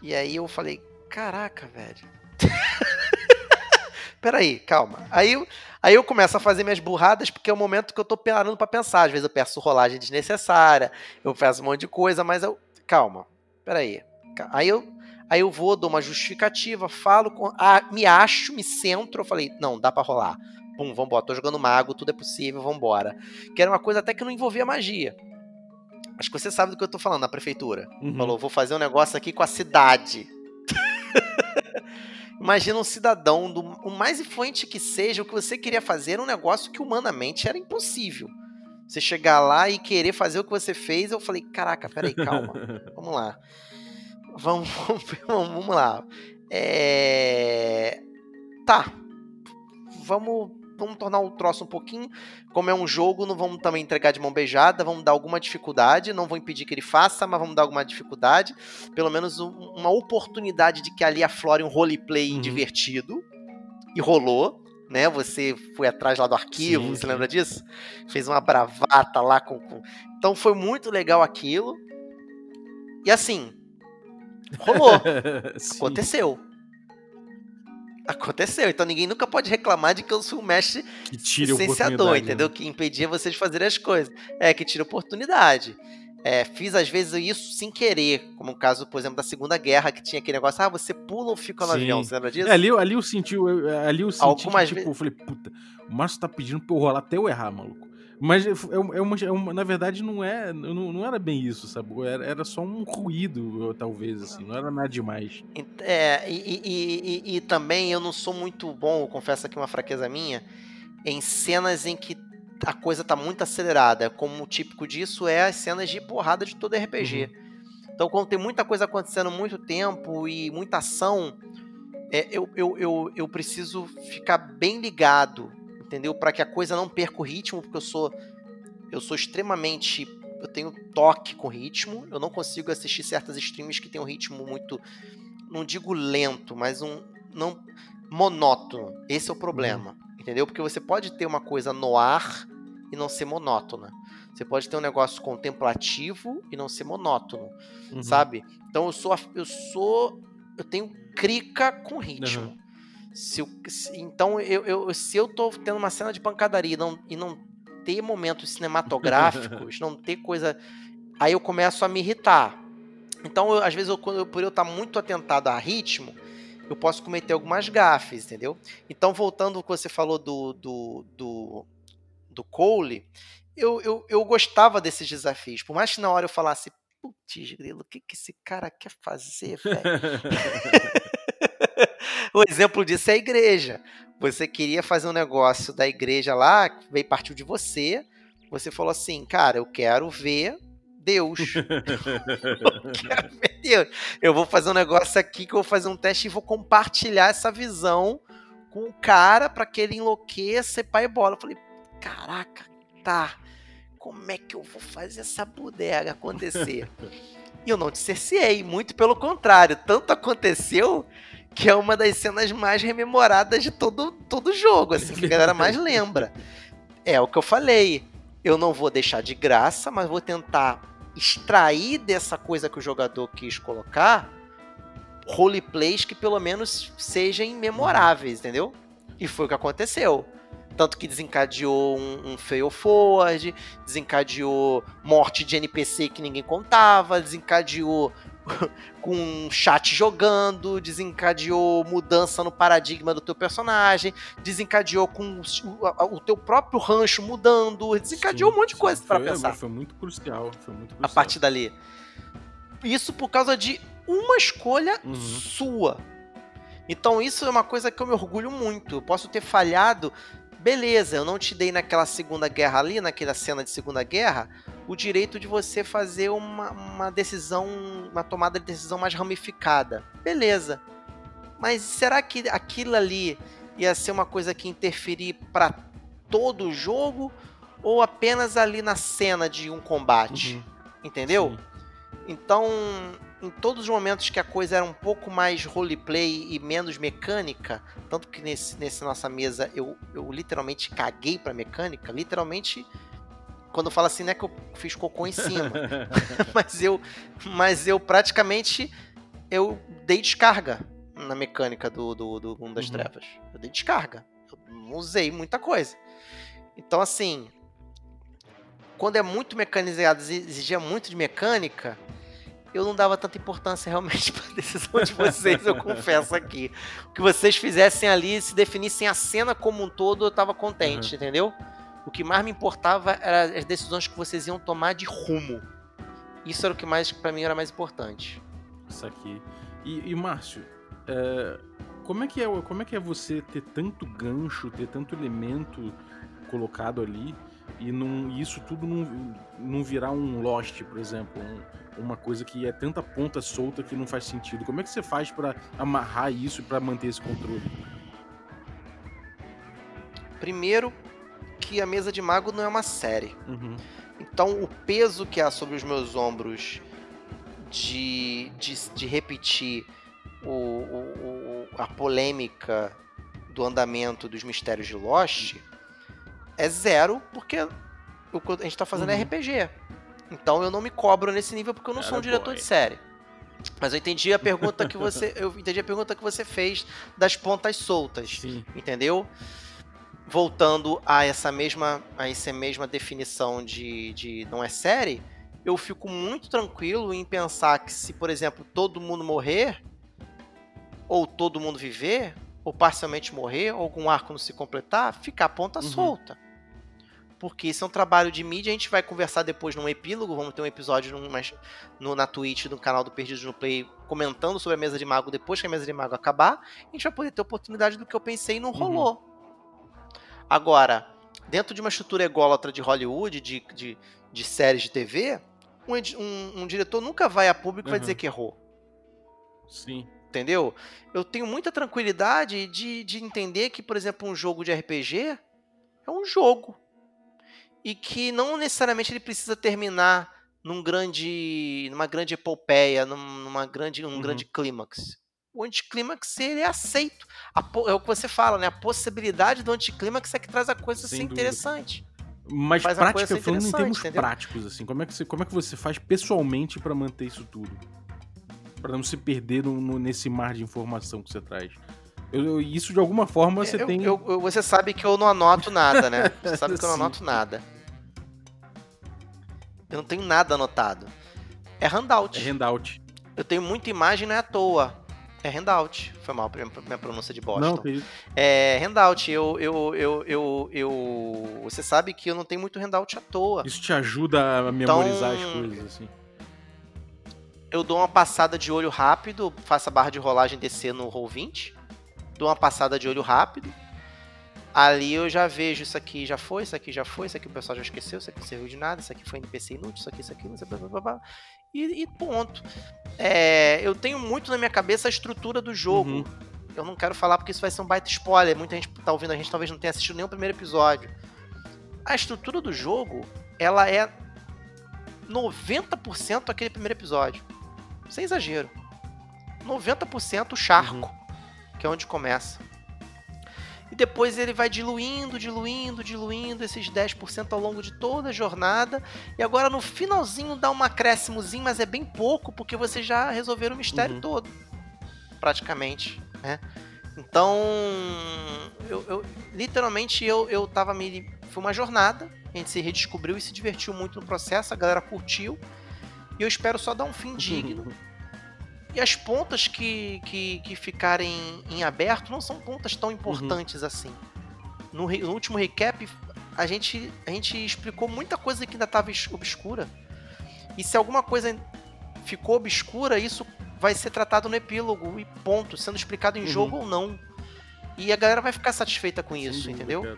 E aí eu falei, caraca, velho. [laughs] Peraí, calma. Aí, eu- aí eu começo a fazer minhas burradas, porque é o momento que eu tô parando pra pensar. Às vezes eu peço rolagem desnecessária, eu peço um monte de coisa, mas eu. Calma, peraí. Aí eu, aí eu vou, dou uma justificativa, falo, com, ah, me acho, me centro. Eu falei, não, dá pra rolar. Pum, vambora, tô jogando mago, tudo é possível, vambora. Que era uma coisa até que não envolvia magia. Acho que você sabe do que eu tô falando, na prefeitura. Uhum. Falou, vou fazer um negócio aqui com a cidade. [laughs] Imagina um cidadão, do, o mais influente que seja, o que você queria fazer era um negócio que humanamente era impossível. Você chegar lá e querer fazer o que você fez, eu falei, caraca, peraí, calma. [laughs] Vamos lá. Vamos, [laughs] vamos, vamos lá. É... Tá. Vamos, vamos tornar o troço um pouquinho. Como é um jogo, não vamos também entregar de mão beijada. Vamos dar alguma dificuldade. Não vou impedir que ele faça, mas vamos dar alguma dificuldade. Pelo menos um- uma oportunidade de que ali aflore um roleplay Uhum. divertido. E rolou. Né, você foi atrás lá do arquivo, Sim, você sim. lembra disso? Fez uma bravata lá com, com- Então foi muito legal aquilo. E assim, rolou. [laughs] Aconteceu. Aconteceu. Então ninguém nunca pode reclamar de que eu sou o mestre Que tire a licenciador, entendeu? né? Que impedia você de fazer as coisas. É, que tira oportunidade. É, fiz às vezes isso sem querer, como o caso, por exemplo, da Segunda Guerra, que tinha aquele negócio, ah, você pula ou fica no Sim. avião, você lembra disso? É, ali, eu- ali eu senti, eu- ali eu senti Algumas que, tipo, vezes- eu falei, puta, o Márcio tá pedindo pra eu rolar até eu errar, maluco. Mas é, é uma, é uma- é uma- na verdade não é, não, não era bem isso, sabe? Era, era só um ruído, talvez, assim, não era nada demais. É, e, e- e- e- também eu não sou muito bom, confesso aqui uma fraqueza minha, em cenas em que a coisa tá muito acelerada. Como o típico disso é as cenas de porrada de todo RPG. Então, quando tem muita coisa acontecendo muito tempo e muita ação, é, eu, eu, eu, eu preciso ficar bem ligado, entendeu? Para que a coisa não perca o ritmo, porque eu sou eu sou extremamente eu tenho toque com ritmo, eu não consigo assistir certas streams que tem um ritmo muito não digo lento, mas um não monótono. Esse é o problema, entendeu? Porque você pode ter uma coisa no ar e não ser monótona. Você pode ter um negócio contemplativo e não ser monótono Uhum. sabe? Então eu sou, eu sou, eu tenho crica com ritmo. Se eu- se- então eu, eu- se eu tô tendo uma cena de pancadaria e não, e não ter momentos cinematográficos, [laughs] não ter coisa, aí eu começo a me irritar. Então eu- às vezes eu, por eu estar muito atentado a ritmo, eu posso cometer algumas gafes, entendeu? Então voltando ao que você falou do do, do, do Cole, eu, eu, eu gostava desses desafios, por mais que na hora eu falasse Putz, grilo, o que, que esse cara quer fazer, velho? [laughs] o exemplo disso é a igreja. Você queria fazer um negócio da igreja lá, veio partiu de você. Você falou assim, cara, eu quero ver Deus. eu [laughs] quero ver Deus. Eu vou fazer um negócio aqui que eu vou fazer um teste e vou compartilhar essa visão com o cara para que ele enlouqueça e pai bola. Eu falei, caraca, tá. Como é que eu vou fazer essa bodega acontecer? [laughs] E eu não te cerceei, muito pelo contrário. Tanto aconteceu que é uma das cenas mais rememoradas de todo todo jogo, assim, que a galera mais [laughs] lembra. É o que eu falei. Eu não vou deixar de graça, mas vou tentar extrair dessa coisa que o jogador quis colocar roleplays que pelo menos sejam memoráveis, entendeu? E foi o que aconteceu. Tanto que desencadeou um, um fail forward, desencadeou morte de NPC que ninguém contava, desencadeou [laughs] com um chat jogando, desencadeou mudança no paradigma do teu personagem, desencadeou com o, o teu próprio rancho mudando, desencadeou Sim, um monte de sim. coisa para Foi- pensar Foi muito crucial. Foi muito a crucial. partir dali. Isso por causa de uma escolha Uhum. sua. Então isso é uma coisa que eu me orgulho muito. Eu posso ter falhado, beleza, eu não te dei naquela segunda guerra ali, naquela cena de segunda guerra, o direito de você fazer uma, uma decisão, uma tomada de decisão mais ramificada. Beleza. Mas será que aquilo ali ia ser uma coisa que interferir para todo o jogo ou apenas ali na cena de um combate? Uhum. Entendeu? Sim. Então, em todos os momentos que a coisa era um pouco mais roleplay e menos mecânica, tanto que nesse, nesse nossa mesa eu, eu literalmente caguei pra mecânica, literalmente, quando eu falo assim, não é que eu fiz cocô em cima, [laughs] [laughs] mas eu, mas eu praticamente eu dei descarga na mecânica do, do, do Mundo das Uhum. Trevas. Eu dei descarga. Eu não usei muita coisa. Então, assim, quando é muito mecanizado, exi- exigia muito de mecânica, eu não dava tanta importância realmente [laughs] para a decisão de vocês, eu confesso aqui. O que vocês fizessem ali, se definissem a cena como um todo, eu tava contente, entendeu? O que mais me importava eram as decisões que vocês iam tomar de rumo. Isso era o que mais, para mim, era mais importante. Isso aqui. E, e, Márcio, é, como, é que é, como é que é você ter tanto gancho, ter tanto elemento colocado ali e não, isso tudo não, não virar um Lost, por exemplo? um- uma coisa que é tanta ponta solta que não faz sentido. Como é que você faz pra amarrar isso e pra manter esse controle? Primeiro, que a mesa de mago não é uma série. Uhum. Então, o peso que há sobre os meus ombros de, de, de repetir o, o- o- a polêmica do andamento dos mistérios de Lost é zero, porque o que a gente tá fazendo é Uhum. RPG. Então eu não me cobro nesse nível porque eu não sou um Atta diretor boy. de série. Mas eu entendi a pergunta que você. [laughs] Eu entendi a pergunta que você fez das pontas soltas Sim. entendeu? Voltando a essa mesma, a essa mesma definição de, de não é série, eu fico muito tranquilo em pensar que se, por exemplo, todo mundo morrer, ou todo mundo viver, ou parcialmente morrer, ou algum arco não se completar, ficar a ponta Uhum. solta. Porque isso é um trabalho de mídia, a gente vai conversar depois num epílogo, vamos ter um episódio num- mas no, na Twitch do canal do Perdidos no Play comentando sobre a mesa de mago depois que a mesa de mago acabar, a gente vai poder ter oportunidade do que eu pensei e não rolou. Agora, dentro de uma estrutura ególatra de Hollywood, de, de, de séries de TV, um, um- um diretor nunca vai a público e vai Uhum. dizer que errou. Sim. Entendeu? Eu tenho muita tranquilidade de, de entender que, por exemplo, um jogo de RPG é um jogo. E que não necessariamente ele precisa terminar num grande, numa grande epopeia, num- numa grande, num Uhum. grande clímax. O anticlímax ele é aceito. É o que você fala, né? A possibilidade do anticlímax é que traz a coisa a Sem ser dúvida. interessante. Mas Faz prática, falando em termos entendeu? práticos, assim, como é, que você, como é que você faz pessoalmente pra manter isso tudo? Pra não se perder no- no- nesse mar de informação que você traz. Eu- eu- isso de alguma forma você Eu- tem. você sabe que eu não anoto nada, né? [laughs] Você sabe que eu não anoto nada. Eu não tenho nada anotado. É handout. É handout. Eu tenho muita imagem, não é à toa. É handout. Foi mal minha, minha pronúncia de Boston. Não. É handout. Eu, eu, eu, eu, eu. Você sabe que eu não tenho muito handout à toa. Isso te ajuda a memorizar Então- as coisas, assim. eu dou uma passada de olho rápido, faço a barra de rolagem descer no roll 20, dou uma passada de olho rápido. Ali eu já vejo isso aqui já foi, isso aqui já foi, isso aqui o pessoal já esqueceu, isso aqui não serviu de nada, isso aqui foi NPC inútil, isso aqui, isso aqui, blá, blá, blá, blá, blá. E, e ponto. É, eu tenho muito na minha cabeça a estrutura do jogo. Uhum. Eu não quero falar porque isso vai ser um baita spoiler. Muita gente tá ouvindo a gente, talvez não tenha assistido nenhum primeiro episódio. A estrutura do jogo, ela é 90% aquele primeiro episódio. Sem exagero. 90% o charco, que é onde começa. E depois ele vai diluindo, diluindo, diluindo esses 10% ao longo de toda a jornada. E agora no finalzinho dá um acréscimozinho, mas é bem pouco, porque vocês já resolveram o mistério Uhum. todo. Praticamente, né? Então, eu, eu- literalmente eu, eu tava me. Foi uma jornada, a gente se redescobriu e se divertiu muito no processo, a galera curtiu. E eu espero só dar um fim digno. E as pontas que, que, que ficarem em aberto não são pontas tão importantes assim. No, no último recap, a gente, a gente explicou muita coisa que ainda estava obscura. E se alguma coisa ficou obscura, isso vai ser tratado no epílogo e ponto, sendo explicado em Uhum. jogo ou não. E a galera vai ficar satisfeita com Sem isso, entendeu? cara.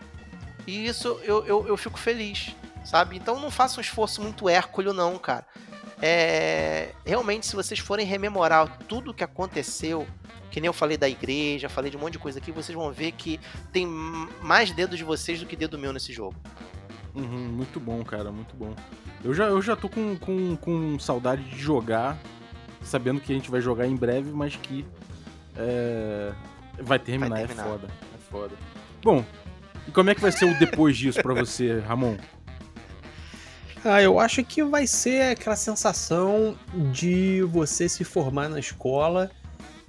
E isso eu, eu, eu fico feliz, sabe? Então não faça um esforço muito hércules, não, cara. É, realmente, se vocês forem rememorar tudo que aconteceu, que nem eu falei da igreja, falei de um monte de coisa aqui, vocês vão ver que tem mais dedo de vocês do que dedo meu nesse jogo. Uhum, muito bom, cara, muito bom. Eu já, eu já tô com, com, com saudade de jogar, sabendo que a gente vai jogar em breve, mas que é, vai terminar, Vai é terminar. foda, é foda. Bom, e como é que vai ser o depois disso pra você, Ramon? Ah, eu acho que vai ser aquela sensação de você se formar na escola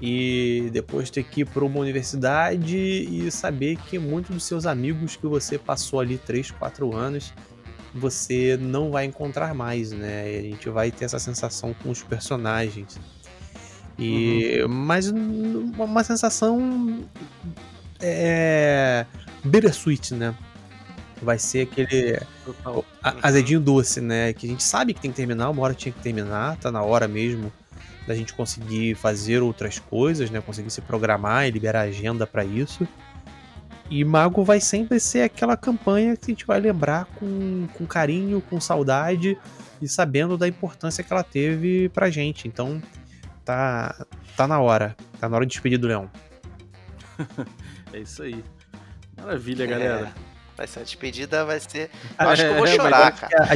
e depois ter que ir para uma universidade e saber que muitos dos seus amigos que você passou ali 3, 4 anos você não vai encontrar mais, né? E a gente vai ter essa sensação com os personagens. E mas n- uma sensação é bittersweet, né? Vai ser aquele Total. Uhum. azedinho doce, né? Que a gente sabe que tem que terminar, uma hora tinha que terminar, tá na hora mesmo da gente conseguir fazer outras coisas, né? Conseguir se programar e liberar agenda pra isso. E Mago vai sempre ser aquela campanha que a gente vai lembrar com, com carinho, com saudade e sabendo da importância que ela teve pra gente. Então, tá, tá na hora. Tá na hora de despedir do Leão. [laughs] É isso aí. Maravilha, galera. É, vai ser a despedida, vai ser. Eu acho que eu vou [laughs] chorar, cara. A,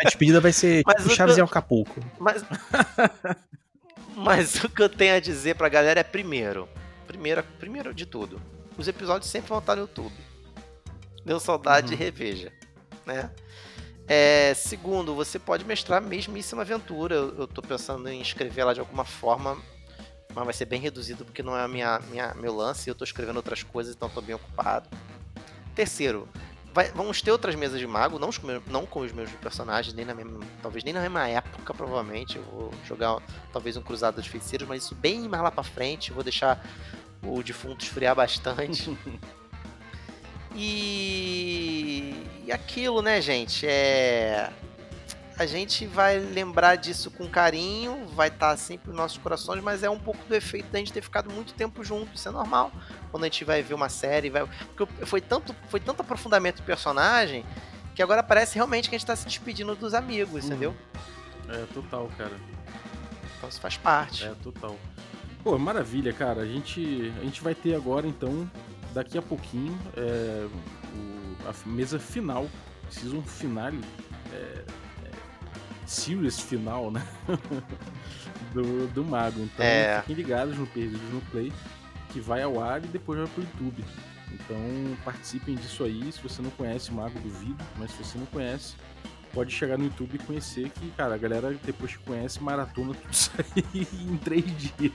a despedida vai ser Mas o- Chaves e Acapulco. Mas. [laughs] Mas o que eu tenho a dizer pra galera é primeiro. Primeiro, primeiro de tudo. Os episódios sempre vão estar no YouTube. Deu saudade, Uhum. reveja. Né? É, segundo, você pode mestrar a mesmíssima aventura. Eu, eu tô pensando em escrever ela de alguma forma. Mas vai ser bem reduzido porque não é a minha, minha, meu lance. Eu tô escrevendo outras coisas, então tô bem ocupado. Terceiro, vai- vamos ter outras mesas de mago, não, não com os meus personagens, nem na mesma, talvez nem na mesma época, provavelmente. Eu vou jogar talvez um cruzado de feiticeiros, mas isso bem mais lá pra frente. Vou deixar o defunto esfriar bastante. [laughs] E, e aquilo, né, gente? É. A gente vai lembrar disso com carinho, vai estar sempre nos nossos corações, mas é um pouco do efeito da gente ter ficado muito tempo junto, isso é normal. Quando a gente vai ver uma série, vai. Porque foi tanto, foi tanto aprofundamento do personagem que agora parece realmente que a gente tá se despedindo dos amigos, Uhum. entendeu? É, total, cara. Então isso faz parte. É, total. Pô, maravilha, cara. A gente, a gente vai ter agora, então, daqui a pouquinho, é, o- a mesa final, season finale, é, series final, né? [laughs] do, do Mago. Então, É. fiquem ligados no Perdidos no Play, que vai ao ar e depois vai pro YouTube. Então, participem disso aí. Se você não conhece o Mago, duvido, mas se você não conhece, pode chegar no YouTube e conhecer que, cara, a galera, depois que conhece, maratona tudo isso aí [laughs] em três dias.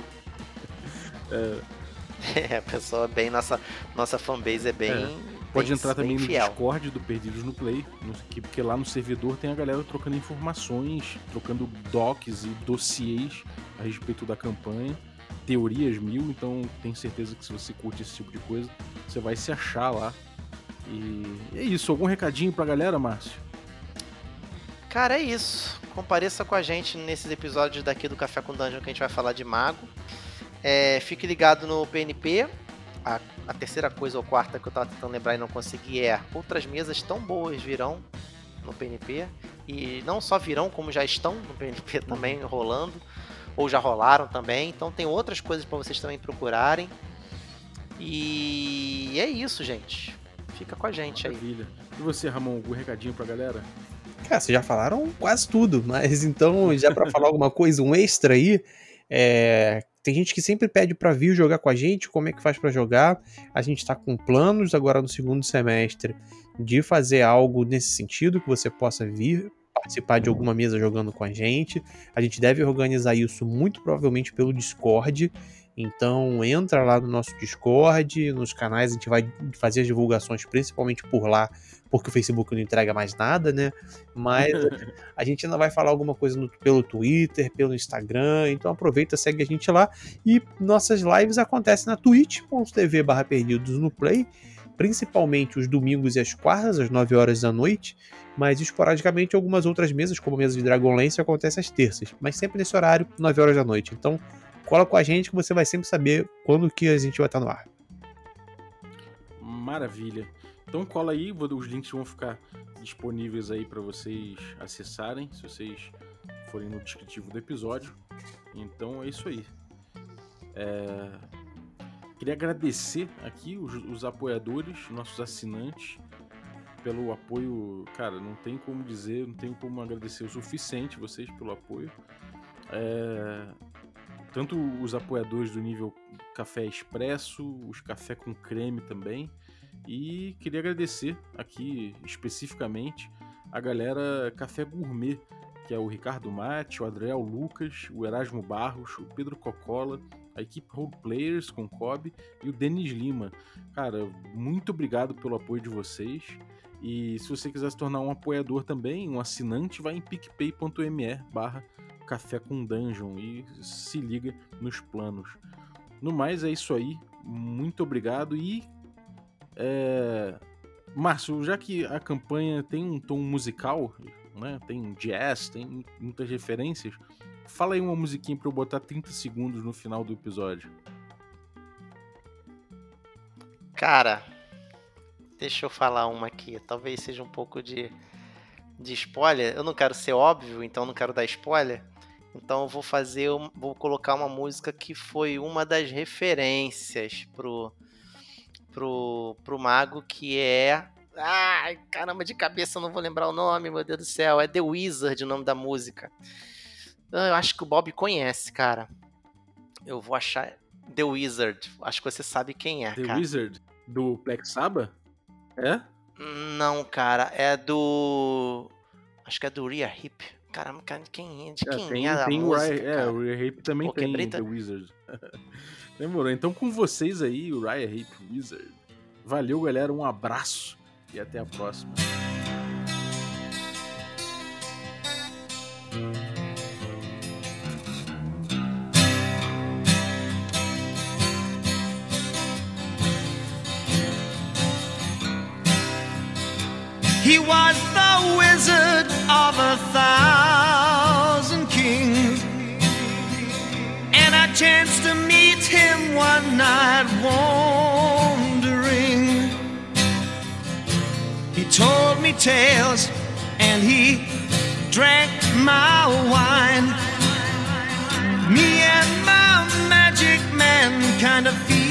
É, [laughs] a pessoa é bem. Nossa, nossa fanbase é bem. Pode entrar também no fiel. Discord do Perdidos no Play, porque lá no servidor tem a galera trocando informações, trocando docs e dossiês a respeito da campanha, teorias mil, então tenho certeza que se você curte esse tipo de coisa, você vai se achar lá. E é isso, algum recadinho pra galera, Márcio? Cara, é isso. Compareça com a gente nesses episódios daqui do Café com Dungeon que a gente vai falar de mago. É, fique ligado no PNP. A, a terceira coisa ou quarta que eu tava tentando lembrar e não consegui é outras mesas tão boas virão no PNP. E não só virão, como já estão no PNP [laughs] também rolando. Ou já rolaram também. Então tem outras coisas para vocês também procurarem. E é isso, gente. Fica com a gente aí. Maravilha. E você, Ramon, algum recadinho pra galera? Cara, vocês já falaram quase tudo, mas então, já pra falar alguma coisa, um extra aí, é, tem gente que sempre pede pra vir jogar com a gente, como é que faz pra jogar? A gente tá com planos agora no segundo semestre de fazer algo nesse sentido, que você possa vir participar de alguma mesa jogando com a gente. A gente deve organizar isso muito provavelmente pelo Discord. Então entra lá no nosso Discord, nos canais, a gente vai fazer as divulgações principalmente por lá, porque o Facebook não entrega mais nada, né? Mas [laughs] a gente ainda vai falar alguma coisa no, pelo Twitter, pelo Instagram, então aproveita, segue a gente lá. E nossas lives acontecem na twitch.tv barra perdidos no play, principalmente os domingos e as quartas, às 9 horas da noite, mas esporadicamente algumas outras mesas, como a mesa de Dragonlance, acontece às terças, mas sempre nesse horário, 9 horas da noite. Então cola com a gente que você vai sempre saber quando que a gente vai estar no ar. Maravilha. Então cola aí, os links vão ficar disponíveis aí para vocês acessarem, se vocês forem no descritivo do episódio. Então é isso aí. É... Queria agradecer aqui os, os apoiadores, nossos assinantes, pelo apoio. Cara, não tem como dizer, não tem como agradecer o suficiente vocês pelo apoio. É tanto os apoiadores do nível Café Expresso, os Café com Creme também. E queria agradecer aqui especificamente a galera Café Gourmet, que é o Ricardo Mate, o Adriel Lucas, o Erasmo Barros, o Pedro Cocola, a equipe Role Players com Kobe e o Denis Lima. Cara, muito obrigado pelo apoio de vocês. E se você quiser se tornar um apoiador também, um assinante, vai em picpay.me barra café com dungeon e se liga nos planos. No mais é isso aí. Muito obrigado e é... Márcio, já que a campanha tem um tom musical, né? Tem jazz, tem muitas referências. Fala aí uma musiquinha para eu botar 30 segundos no final do episódio. Cara, deixa eu falar uma aqui. Talvez seja um pouco de, de spoiler. Eu não quero ser óbvio, então não quero dar spoiler. Então eu vou fazer, vou colocar uma música que foi uma das referências pro pro, pro mago que é Ai, caramba, de cabeça eu não vou lembrar o nome, meu Deus do céu. É The Wizard o nome da música. Ah, eu acho que o Bob conhece, cara. Eu vou achar The Wizard. Acho que você sabe quem é, The cara. Wizard? Do Black Sabbath? É? Não, cara. É do... Acho que é do Ria Hip. Caramba, quem é? De quem é, tem, é a tem música, o Raya, É, o Raya Rape também Pô, tem The Wizard. [laughs] Demorou. Então com vocês aí, o Raya Rape Wizard. Valeu, galera. Um abraço e até a próxima. Night wandering. He told me tales and he drank my wine. Me and my magic man kind of feel